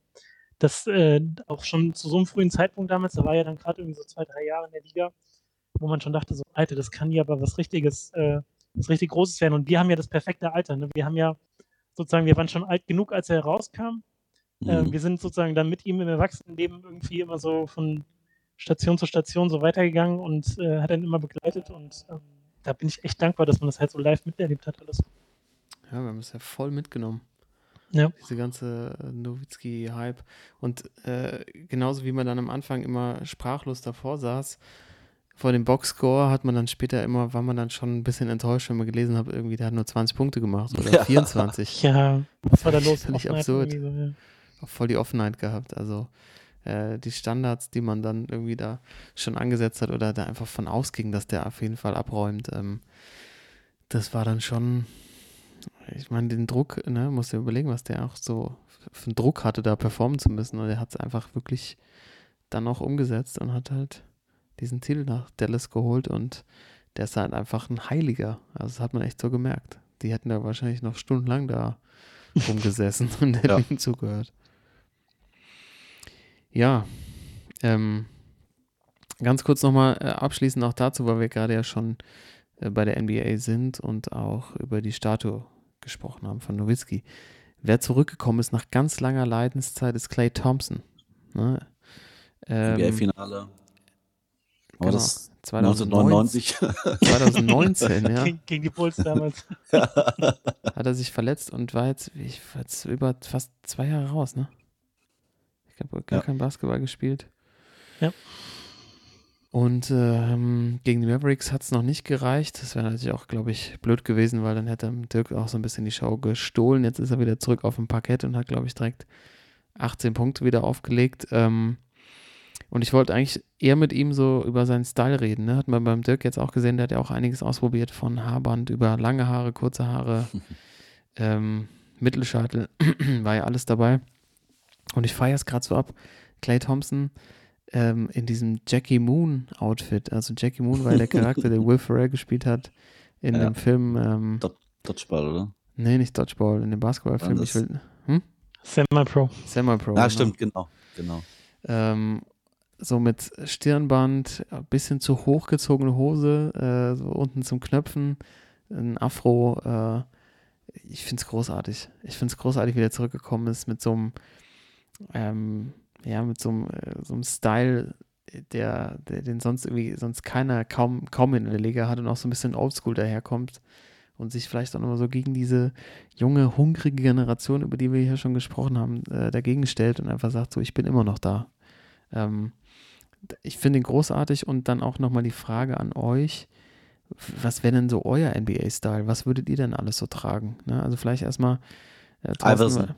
das äh, auch schon zu so einem frühen Zeitpunkt damals, da war ja dann gerade irgendwie so zwei, drei Jahre in der Liga, wo man schon dachte, so, Alter, das kann ja aber was richtiges, äh, was richtig Großes werden. Und wir haben ja das perfekte Alter. Ne? Wir haben ja sozusagen, wir waren schon alt genug, als er herauskam. Äh, Mhm. wir sind sozusagen dann mit ihm im Erwachsenenleben irgendwie immer so von Station zu Station so weitergegangen und äh, hat dann immer begleitet. Und ähm, da bin ich echt dankbar, dass man das halt so live miterlebt hat alles. Ja, wir haben es ja voll mitgenommen. Ja. Diese ganze Nowitzki-Hype. Und äh, genauso wie man dann am Anfang immer sprachlos davor saß, vor dem Boxscore hat man dann später immer, war man dann schon ein bisschen enttäuscht, wenn man gelesen hat, irgendwie, der hat nur 20 Punkte gemacht oder Ja. 24. Ja, was war da los? Völlig absurd. So, ja. Auch voll die Offenheit gehabt. Also äh, die Standards, die man dann irgendwie da schon angesetzt hat oder da einfach von ausging, dass der auf jeden Fall abräumt, ähm, das war dann schon, ich meine, den Druck, ne, musst du dir überlegen, was der auch so für einen Druck hatte, da performen zu müssen. Und er hat es einfach wirklich dann auch umgesetzt und hat halt diesen Titel nach Dallas geholt und der ist halt einfach ein Heiliger. Also das hat man echt so gemerkt. Die hätten da wahrscheinlich noch stundenlang da rumgesessen und hätten Ja. ihm zugehört. Ja, ähm, ganz kurz nochmal äh, abschließend auch dazu, weil wir gerade ja schon bei der NBA sind und auch über die Statue gesprochen haben von Nowitzki. Wer zurückgekommen ist nach ganz langer Leidenszeit, ist Clay Thompson. Ne? Ähm, NBA-Finale. Genau, das 2019, 1999. 2019 ja, Gegen, gegen die Bulls damals. hat er sich verletzt und war jetzt, ich, war jetzt über fast zwei Jahre raus, ne? Ich habe gar Ja. kein Basketball gespielt. Ja. Und ähm, gegen die Mavericks hat es noch nicht gereicht. Das wäre natürlich auch, glaube ich, blöd gewesen, weil dann hätte Dirk auch so ein bisschen die Show gestohlen. Jetzt ist er wieder zurück auf dem Parkett und hat, glaube ich, direkt 18 Punkte wieder aufgelegt. Ähm, und ich wollte eigentlich eher mit ihm so über seinen Style reden. Ne? Hat man beim Dirk jetzt auch gesehen, der hat ja auch einiges ausprobiert, von Haarband über lange Haare, kurze Haare, ähm, Mittelscheitel, war ja alles dabei. Und ich feiere es gerade so ab. Clay Thompson ähm, in diesem Jackie Moon Outfit. Also Jackie Moon war ja der Charakter, der Will Ferrell gespielt hat in Ja. dem Film. Ähm, Dodgeball, oder? nee, nicht Dodgeball, in dem Basketballfilm. Ich will. Semi-Pro. Semi-Pro. Ah, genau. stimmt, genau. genau. Ähm, so mit Stirnband, ein bisschen zu hochgezogene Hose, äh, so unten zum Knöpfen, ein Afro. Äh, ich finde es großartig. Ich finde es großartig, wie der zurückgekommen ist mit so einem, ähm, ja, mit so einem, äh, so einem Style, der, der, den sonst irgendwie, sonst keiner kaum, kaum in der Liga hat und auch so ein bisschen oldschool daherkommt und sich vielleicht auch nochmal so gegen diese junge, hungrige Generation, über die wir hier schon gesprochen haben, äh, dagegen stellt und einfach sagt, so, ich bin immer noch da. Ähm, ich finde ihn großartig und dann auch nochmal die Frage an euch, was wäre denn so euer NBA-Style? Was würdet ihr denn alles so tragen? Ne? Also vielleicht erstmal äh, Iverson.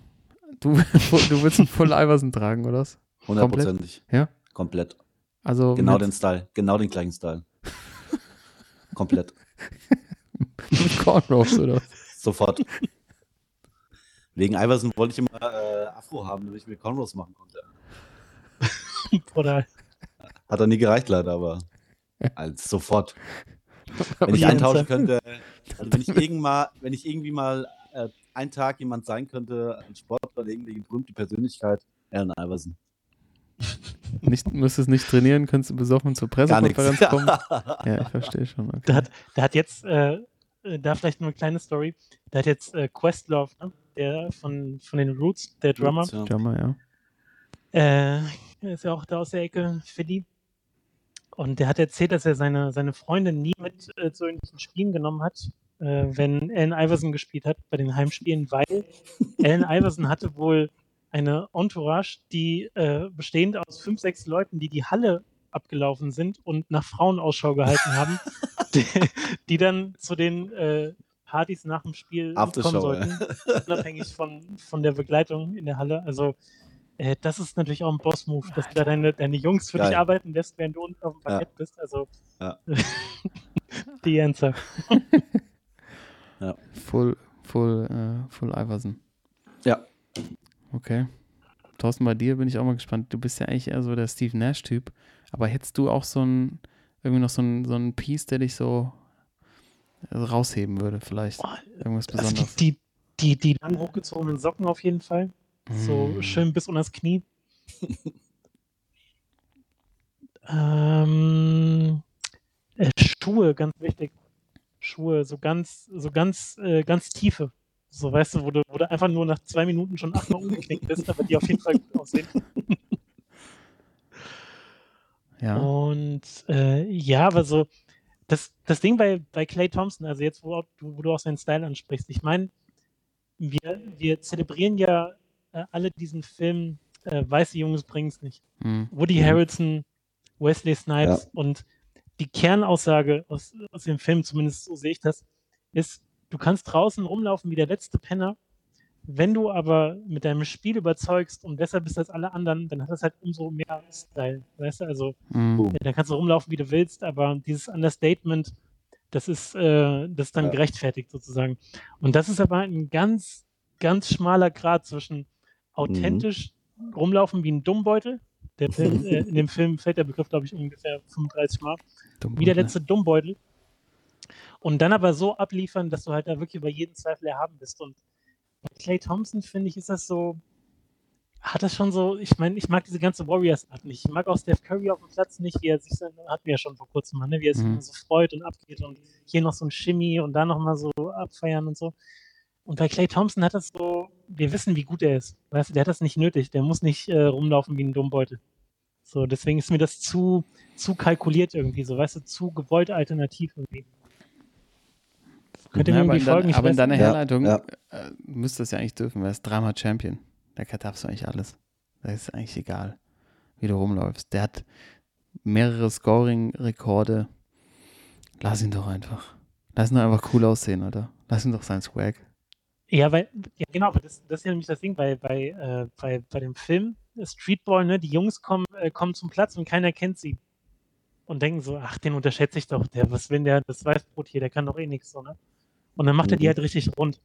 Du, du willst einen Full Iverson tragen, oder was? Hundertprozentig. Ja? Komplett. Also Genau den Style. Genau den gleichen Style. Komplett. mit Cornrows, oder? Sofort. Wegen Iverson wollte ich immer äh, Afro haben, damit ich mir Cornrows machen konnte. Oder Hat er nie gereicht, leider, aber als sofort. Wenn ich eintauschen könnte, also wenn ich, irgend mal, wenn ich irgendwie mal äh, einen Tag jemand sein könnte, ein Sportler oder irgendwie eine berühmte Persönlichkeit, Allen Iverson. Nicht, müsstest nicht trainieren, könntest du besoffen zur. Pressekonferenz kommen. Ja, ich verstehe schon. Okay. Da hat, da hat jetzt, äh, äh, da vielleicht nur eine kleine Story, da hat jetzt äh, Questlove, ne? der von, von den Roots, der Drummer, Ja. Drummer, ja. äh, er ist ja auch da aus der Ecke, Philly. Und der hat erzählt, dass er seine, seine Freundin nie mit äh, zu irgendwelchen Spielen genommen hat, äh, wenn Allen Iverson gespielt hat, bei den Heimspielen, weil Allen Iverson hatte wohl eine Entourage, die äh, bestehend aus fünf, sechs Leuten, die die Halle abgelaufen sind und nach Frauen Ausschau gehalten haben, die, die dann zu den äh, Partys nach dem Spiel kommen sollten, unabhängig von, von der Begleitung in der Halle. Also äh, das ist natürlich auch ein Boss-Move, dass du da deine, deine Jungs für dich Geil. arbeiten lässt, während du unten auf dem Parkett bist. Also Ja. die Answer. Full, Full, äh, Full Iverson. Ja. Okay. Thorsten, bei dir bin ich auch mal gespannt. Du bist ja eigentlich eher so der Steve Nash-Typ. Aber hättest du auch so ein, irgendwie noch so ein, so ein Piece, der dich so rausheben würde, vielleicht? Irgendwas Also Besonderes. die, die, die lang hochgezogenen Socken auf jeden Fall. So Mm. schön bis unter das Knie. ähm, äh, Schuhe, ganz wichtig. Schuhe, so ganz, so ganz, äh, ganz tiefe. So, weißt du, wo du, wo du einfach nur nach zwei Minuten schon achtmal umgeknickt bist, aber die auf jeden Fall gut aussehen. Ja. Und äh, ja, aber so, das, das Ding bei, bei Clay Thompson, also jetzt, wo, wo du auch seinen Style ansprichst, ich meine, wir, wir zelebrieren ja äh, alle diesen Film äh, Weiße Jungs bringen's nicht. Hm. Woody Harrelson, Wesley Snipes und die Kernaussage aus, aus dem Film, zumindest so sehe ich das, ist, du kannst draußen rumlaufen wie der letzte Penner, wenn du aber mit deinem Spiel überzeugst und besser bist als alle anderen, dann hat das halt umso mehr Style, weißt du, also. Boom. ja, dann kannst du rumlaufen, wie du willst, aber dieses Understatement, das ist, äh, das ist dann Ja. gerechtfertigt sozusagen. Und das ist aber ein ganz, ganz schmaler Grad zwischen authentisch rumlaufen wie ein Dummbeutel. Der Film, äh, in dem Film fällt der Begriff, glaube ich, ungefähr 35 Mal. Dumm, Wie der ne? letzte Dummbeutel. Und dann aber so abliefern, dass du halt da wirklich über jeden Zweifel erhaben bist. Und bei Clay Thompson, finde ich, ist das so, hat das schon so, ich meine, ich mag diese ganze Warriors-Art nicht. Ich mag auch Steph Curry auf dem Platz nicht, wie er sich, so- hatten wir ja schon vor kurzem mal, ne? wie er sich Mhm. so freut und abgeht und hier noch so ein Shimmy und da nochmal so abfeiern und so. Und bei Clay Thompson hat das so, wir wissen, wie gut er ist. Weißt du, der hat das nicht nötig. Der muss nicht äh, rumlaufen wie ein Dummbeutel. So, deswegen ist mir das zu, zu kalkuliert irgendwie, so, weißt du, zu gewollt alternativ irgendwie. Könnt ihr mir irgendwie folgen? Ich aber in deiner nicht. Ja, Herleitung ja. Äh, müsste es ja eigentlich dürfen, weil er ist dreimal Champion. Der darfst du eigentlich alles. Das ist eigentlich egal, wie du rumläufst. Der hat mehrere Scoring-Rekorde. Lass ihn doch einfach. Lass ihn doch einfach cool aussehen, Alter. Lass ihn doch sein Swag. Ja, weil, ja, genau, das, das ist ja nämlich das Ding bei, bei, äh, bei, bei dem Film Streetball, ne, die Jungs kommen, äh, kommen zum Platz und keiner kennt sie. Und denken so, ach, den unterschätze ich doch, der, was wenn der, das Weißbrot hier, der kann doch eh nichts, so, ne? Und dann macht er die Mhm. halt richtig rund.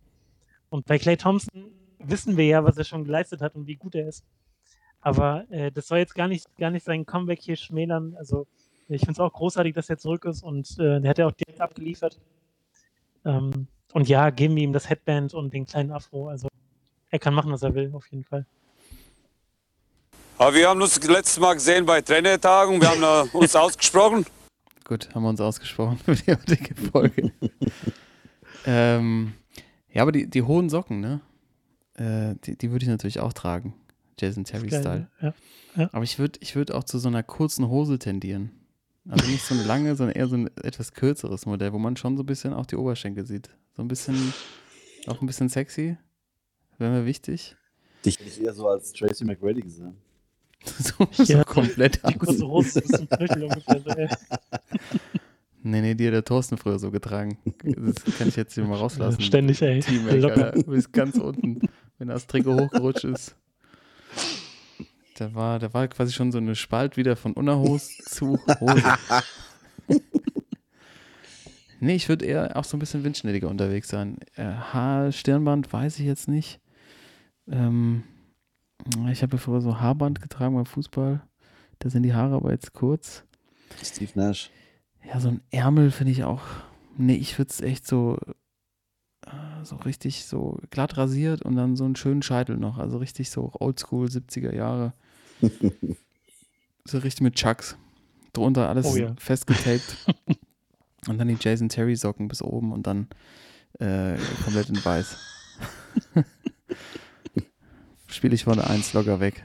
Und bei Clay Thompson wissen wir ja, was er schon geleistet hat und wie gut er ist. Aber äh, das soll jetzt gar nicht, gar nicht sein Comeback hier schmälern. Also ich finde es auch großartig, dass er zurück ist und äh, der hat ja auch direkt abgeliefert. Ähm, und ja, geben wir ihm das Headband und den kleinen Afro. Also er kann machen, was er will, auf jeden Fall. Aber wir haben uns das letzte Mal gesehen bei Trainertagung. Wir haben äh, uns ausgesprochen. Gut, haben wir uns ausgesprochen für die heutige Folge. ähm, ja, aber die, die hohen Socken, ne? Äh, die, die würde ich natürlich auch tragen. Jason Terry-Style. Geil, Ja. Aber ich würde ich würd auch zu so einer kurzen Hose tendieren. Also nicht so eine lange, sondern eher so ein etwas kürzeres Modell, wo man schon so ein bisschen auch die Oberschenkel sieht. So ein bisschen, auch ein bisschen sexy. Wäre mir wichtig. Dich hätte ich eher so als Tracy McGrady gesehen. so, so Ja, komplett Die kurze. Hose bis zum Knöchel ungefähr. So, ey. Nee, nee, die hat der Thorsten früher so getragen. Das kann ich jetzt hier mal rauslassen. Ständig, ey. Teammate, bis ganz unten, wenn das Trikot hochgerutscht ist. Da war, da war quasi schon so eine Spalt wieder von Unterhose zu Hose. nee, ich würde eher auch so ein bisschen windschnittiger unterwegs sein. Äh, Haar, Stirnband weiß ich jetzt nicht. Ähm, ich habe ja früher so Haarband getragen beim Fußball. Da sind die Haare aber jetzt kurz. Steve Nash. Ja, so ein Ärmel finde ich auch. Nee, ich würde es echt so, äh, so richtig so glatt rasiert und dann so einen schönen Scheitel noch. Also richtig so oldschool 70er Jahre. so richtig mit Chucks. Drunter alles Oh ja. festgetaped. und dann die Jason Terry Socken bis oben und dann äh, komplett in weiß. Spiele ich von der 1 locker weg.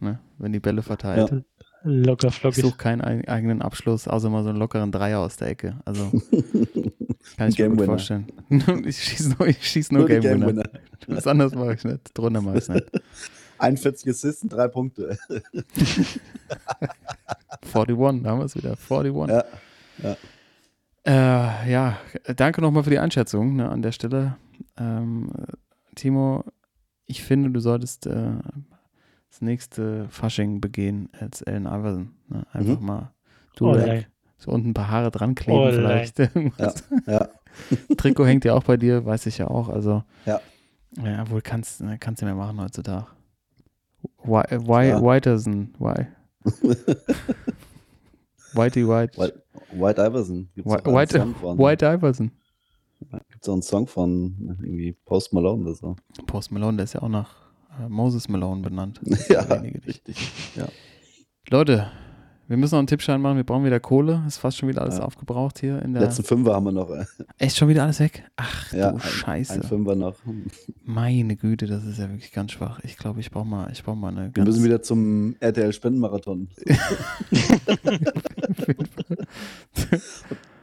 Ne? Wenn die Bälle verteilt. Ja. Locker Ich flockig. suche keinen eig- eigenen Abschluss, außer mal so einen lockeren Dreier aus der Ecke. Also kann ich mir Game gut Winner. vorstellen. ich schieße nur, ich schieß nur, Nur Game, Game Winner. Winner. Was anderes mache ich nicht. Drunter mache ich nicht. 41 Assists, und drei Punkte. 41, da haben wir es wieder. 41. Ja. Äh, ja, danke nochmal für die Einschätzung ne, an der Stelle. Ähm, Timo, ich finde, du solltest äh, das nächste Fasching begehen als Ellen Iverson. Ne? Einfach Mhm. mal du Olei. so unten ein paar Haare dran kleben Olei. vielleicht. Irgendwas. Ja. Trikot hängt ja auch bei dir, weiß ich ja auch. Also, Ja. ja, wohl kannst du kannst du mehr machen heutzutage. Why, why, Ja. Whiterson, why? Whitey White. White, White Iverson. Gibt's White, auch einen White, Song von, White Iverson. Gibt's auch einen Song von irgendwie Post Malone oder so. Post Malone, der ist ja auch nach äh, Moses Malone benannt. Ja, richtig. Ja. Leute, wir müssen noch einen Tippschein machen. Wir brauchen wieder Kohle. Ist fast schon wieder alles Ja. aufgebraucht hier in der. Letzten Fünfer haben wir noch. äh, Echt schon wieder alles weg? Ach Ja, du Scheiße. ein Fünfer noch. Meine Güte, das ist ja wirklich ganz schwach. Ich glaube, ich brauche mal, ich brauche mal eine Wir müssen wieder zum RTL Spendenmarathon.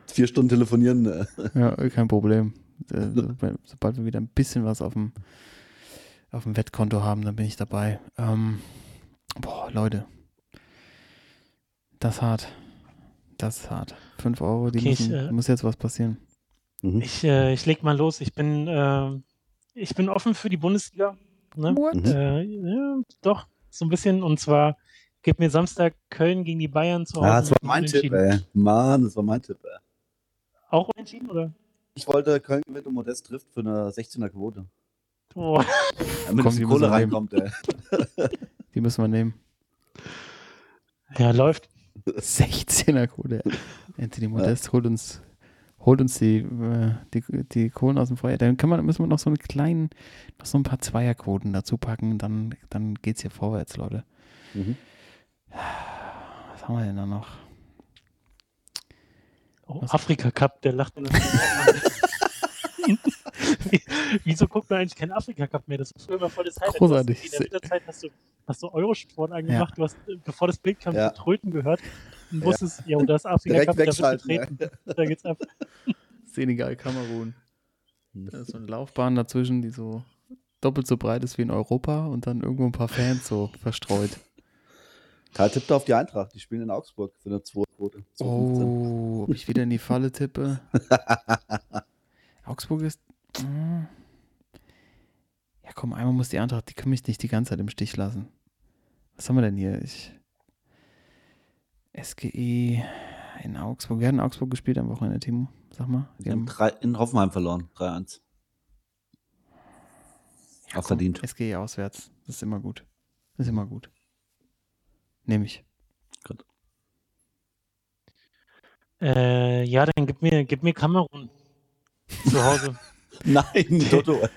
Vier Stunden telefonieren. äh. ja, kein Problem. Äh, so- Sobald wir wieder ein bisschen was auf dem, auf dem Wettkonto haben, dann bin ich dabei. Ähm, boah, Leute. Das ist hart. Das ist hart. 5 Euro, die Okay, ich, müssen, äh, muss jetzt was passieren. Mhm. Ich, äh, ich leg mal los. Ich bin, äh, ich bin offen für die Bundesliga. Ne? What? Mhm. Äh, ja, doch, so ein bisschen. Und zwar gibt mir Samstag Köln gegen die Bayern zu Hause. Ah, das war mit mein Tipp, ey. Mann, das war mein Tipp, ey. Auch unentschieden, oder? Ich wollte Köln gewinnt und Modest trifft für eine 16er Quote. Oh. Damit Komm, die Kohle reinkommt, ey. Die müssen wir nehmen. Ja, läuft. 16er Kohle. Anthony Modest holt uns, holt uns die, äh, die, die Kohlen aus dem Feuer. Dann kann man, müssen wir noch so einen kleinen, noch so ein paar Zweierquoten dazu packen. Dann, dann geht es hier vorwärts, Leute. Mhm. Was haben wir denn da noch? Oh? Afrika Cup, der lacht an. Wie- Wieso guckt man eigentlich keinen Afrika Cup mehr? Das ist früher immer voll das Highlight. Großartig. Du in der Winterzeit hast du, hast du Eurosport angemacht. Du hast, bevor das Bild kam, Ja. ja. Tröten gehört. Und wusstest, ja, und das Afrika Direkt Cup, da wird getreten. Da geht's ab. Senegal, Kamerun. Da ist so eine Laufbahn dazwischen, die so doppelt so breit ist wie in Europa und dann irgendwo ein paar Fans so verstreut. Karl tippt auf die Eintracht. Die spielen in Augsburg für eine 2 Quote. 2,15. Oh, ob ich wieder in die Falle tippe. Augsburg ist. mm. Ja, komm, einmal muss die Eintracht, die können mich nicht die ganze Zeit im Stich lassen. Was haben wir denn hier? Ich, SGE in Augsburg. Wir hatten in Augsburg gespielt am Wochenende, Timo. Sag mal. Die haben drei, in Hoffenheim verloren. 3-1. ja, auch verdient. SGE auswärts. Das ist immer gut. Das ist immer gut. Nehme ich. Äh, ja, dann gib mir, gib mir Kamerun zu Hause. Nein, Toto.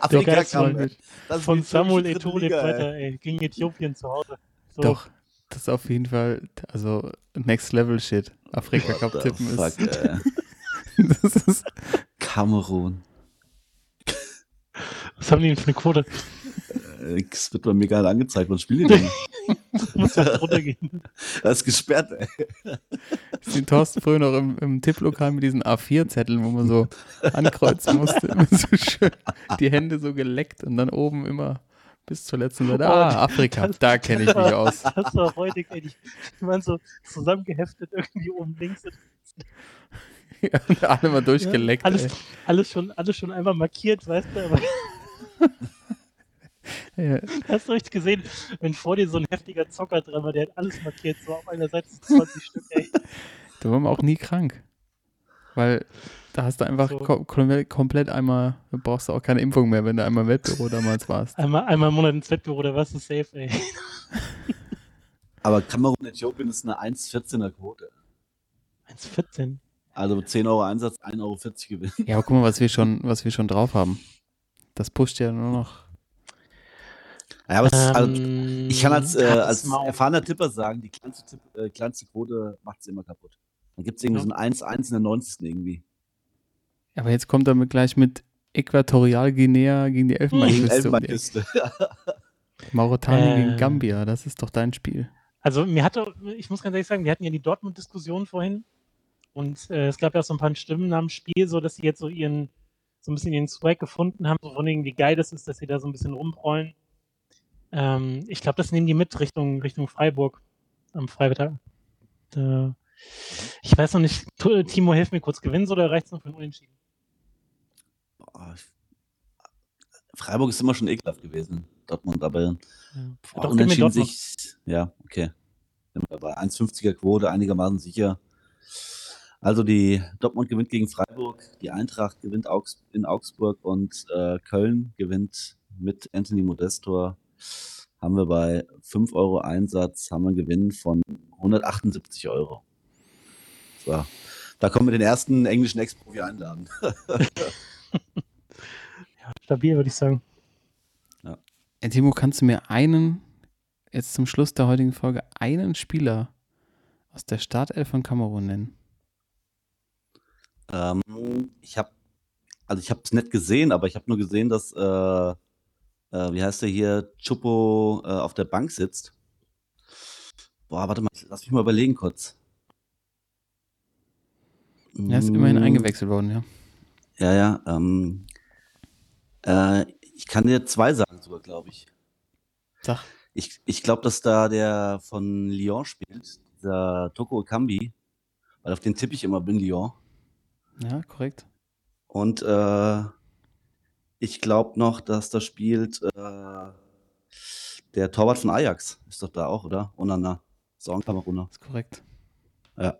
Afrika Cup, von-. Das Samuel ey. weiter, ey. Gegen Äthiopien zu Hause. So, Doch, das ist auf jeden Fall, also Next Level Shit. Afrika Cup tippen fuck, ist, ey. das ist. Kamerun. Was haben die denn für eine Quote? Äh, Es wird bei mir nicht angezeigt. Was spielen die denn? Muss das runtergehen. Das ist gesperrt, ey. Ich den Thorsten früher noch im, im Tipplokal mit diesen A4-Zetteln, wo man so ankreuzen musste. So schön die Hände so geleckt und dann oben immer bis zur letzten Seite. Ah, Afrika, Das- da kenne ich mich aus. Das war heute, ey, die, die waren so zusammengeheftet irgendwie oben links. Ja, und alle mal durchgeleckt. alles, ey. alles, schon, alles schon einmal markiert, weißt du, aber Ja, hast du richtig gesehen, wenn vor dir so ein heftiger Zocker dran war, der hat alles markiert, so auf einer Seite so 20 Stück, ey. da waren wir auch nie krank. Weil da hast du einfach So. ko komplett, komplett einmal, da brauchst du auch keine Impfung mehr, wenn du einmal im Wettbüro damals warst. Einmal, einmal im Monat ins Wettbüro, da warst du safe, ey. Aber Kamerun Äthiopien ist eine 1,14er Quote. 1,14. Also 10 Euro Einsatz, 1,40 Euro Gewinn. Ja, aber guck mal, was wir schon, was wir schon drauf haben. Das pusht ja nur noch. Ja, aber also, Ähm, ich kann als, äh, hartes als erfahrener Tipper sagen, die kleinste, Tipp, äh, kleinste Quote macht es immer kaputt. Dann gibt es irgendwie Ja. so ein 1-1 in der 90. irgendwie. Aber jetzt kommt er mit gleich mit Äquatorialguinea gegen die Gegen Elfenbeinküste. die Ecke. Elfenbeinküste. Mauretanien gegen Äh. Gambia, das ist doch dein Spiel. Also mir hatte, ich muss ganz ehrlich sagen, wir hatten ja die Dortmund-Diskussion vorhin und äh, es gab ja auch so ein paar Stimmen nach dem Spiel, so dass sie jetzt so ihren, so ein bisschen ihren Swag gefunden haben, so von wegen, wie geil das ist, dass sie da so ein bisschen rumrollen. Ähm, ich glaube, das nehmen die mit Richtung, Richtung Freiburg am Freitag. Da, ich weiß noch nicht, Timo, hilf mir kurz, gewinnen oder reicht es noch für ein Unentschieden? Boah, Freiburg ist immer schon ekelhaft gewesen, Dortmund, aber Ja. boah, Doch, unentschieden sich, ja, okay. Bei 1,50er Quote einigermaßen sicher. Also die Dortmund gewinnt gegen Freiburg, die Eintracht gewinnt in Augsburg und äh, Köln gewinnt mit Anthony Modestor. Haben wir bei 5 Euro Einsatz, haben wir einen Gewinn von 178 Euro. So. Da können wir den ersten englischen Ex-Profi einladen. ja, stabil, würde ich sagen. Ja. Äh, Timo, kannst du mir einen, jetzt zum Schluss der heutigen Folge, einen Spieler aus der Startelf von Kamerun nennen? Ähm, ich habe, also ich habe es nicht gesehen, aber ich habe nur gesehen, dass, äh, äh, wie heißt der hier, Chupo äh, auf der Bank sitzt. Boah, warte mal, lass mich mal überlegen kurz. Er ist immerhin mm. eingewechselt worden, ja. Ja, ja. Ähm, äh, ich kann dir zwei sagen sogar, glaube ich. Sag. Ich, ich glaube, dass da der von Lyon spielt, dieser Toko Kambi, weil auf den tippe ich immer bin Lyon. Ja, korrekt. Und äh, ich glaube noch, dass da spielt äh, der Torwart von Ajax. Ist doch da auch, oder? Onana. Ist auch ein Kameruner. Ist korrekt. Ja.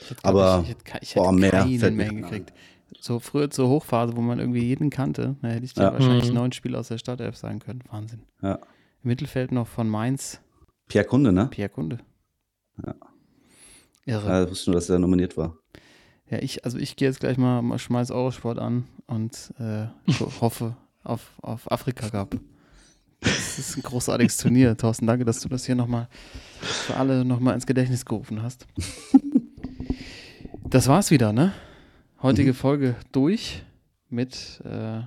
Ich Aber ich, ich hätte, ich hätte boah, mehr keinen mehr gekriegt. So früher zur Hochphase, wo man irgendwie jeden kannte, da hätte ich dir ja. wahrscheinlich mhm. neun Spiele aus der Startelf sagen können. Wahnsinn. Ja. Im Mittelfeld noch von Mainz. Pierre Kunde, ne? Pierre Kunde. Ja. Irre. Ja, ich wusste nur, dass er nominiert war. Ja, ich, also ich gehe jetzt gleich mal, mal schmeiß Eurosport an und äh, hoffe auf, auf Afrika Cup. Das ist ein großartiges Turnier. Thorsten, danke, dass du das hier nochmal für alle nochmal ins Gedächtnis gerufen hast. Das war's wieder, ne? Heutige mhm. Folge durch mit äh,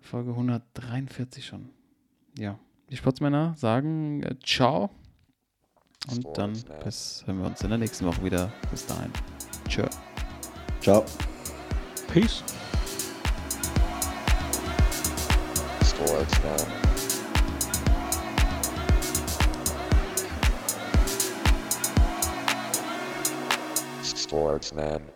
Folge 143 schon. Ja, die Sportsmänner sagen äh, Ciao. Und dann bis, hören wir uns in der nächsten Woche wieder. Bis dahin. Tschö. Ciao. Peace. Sportsman. Sportsman.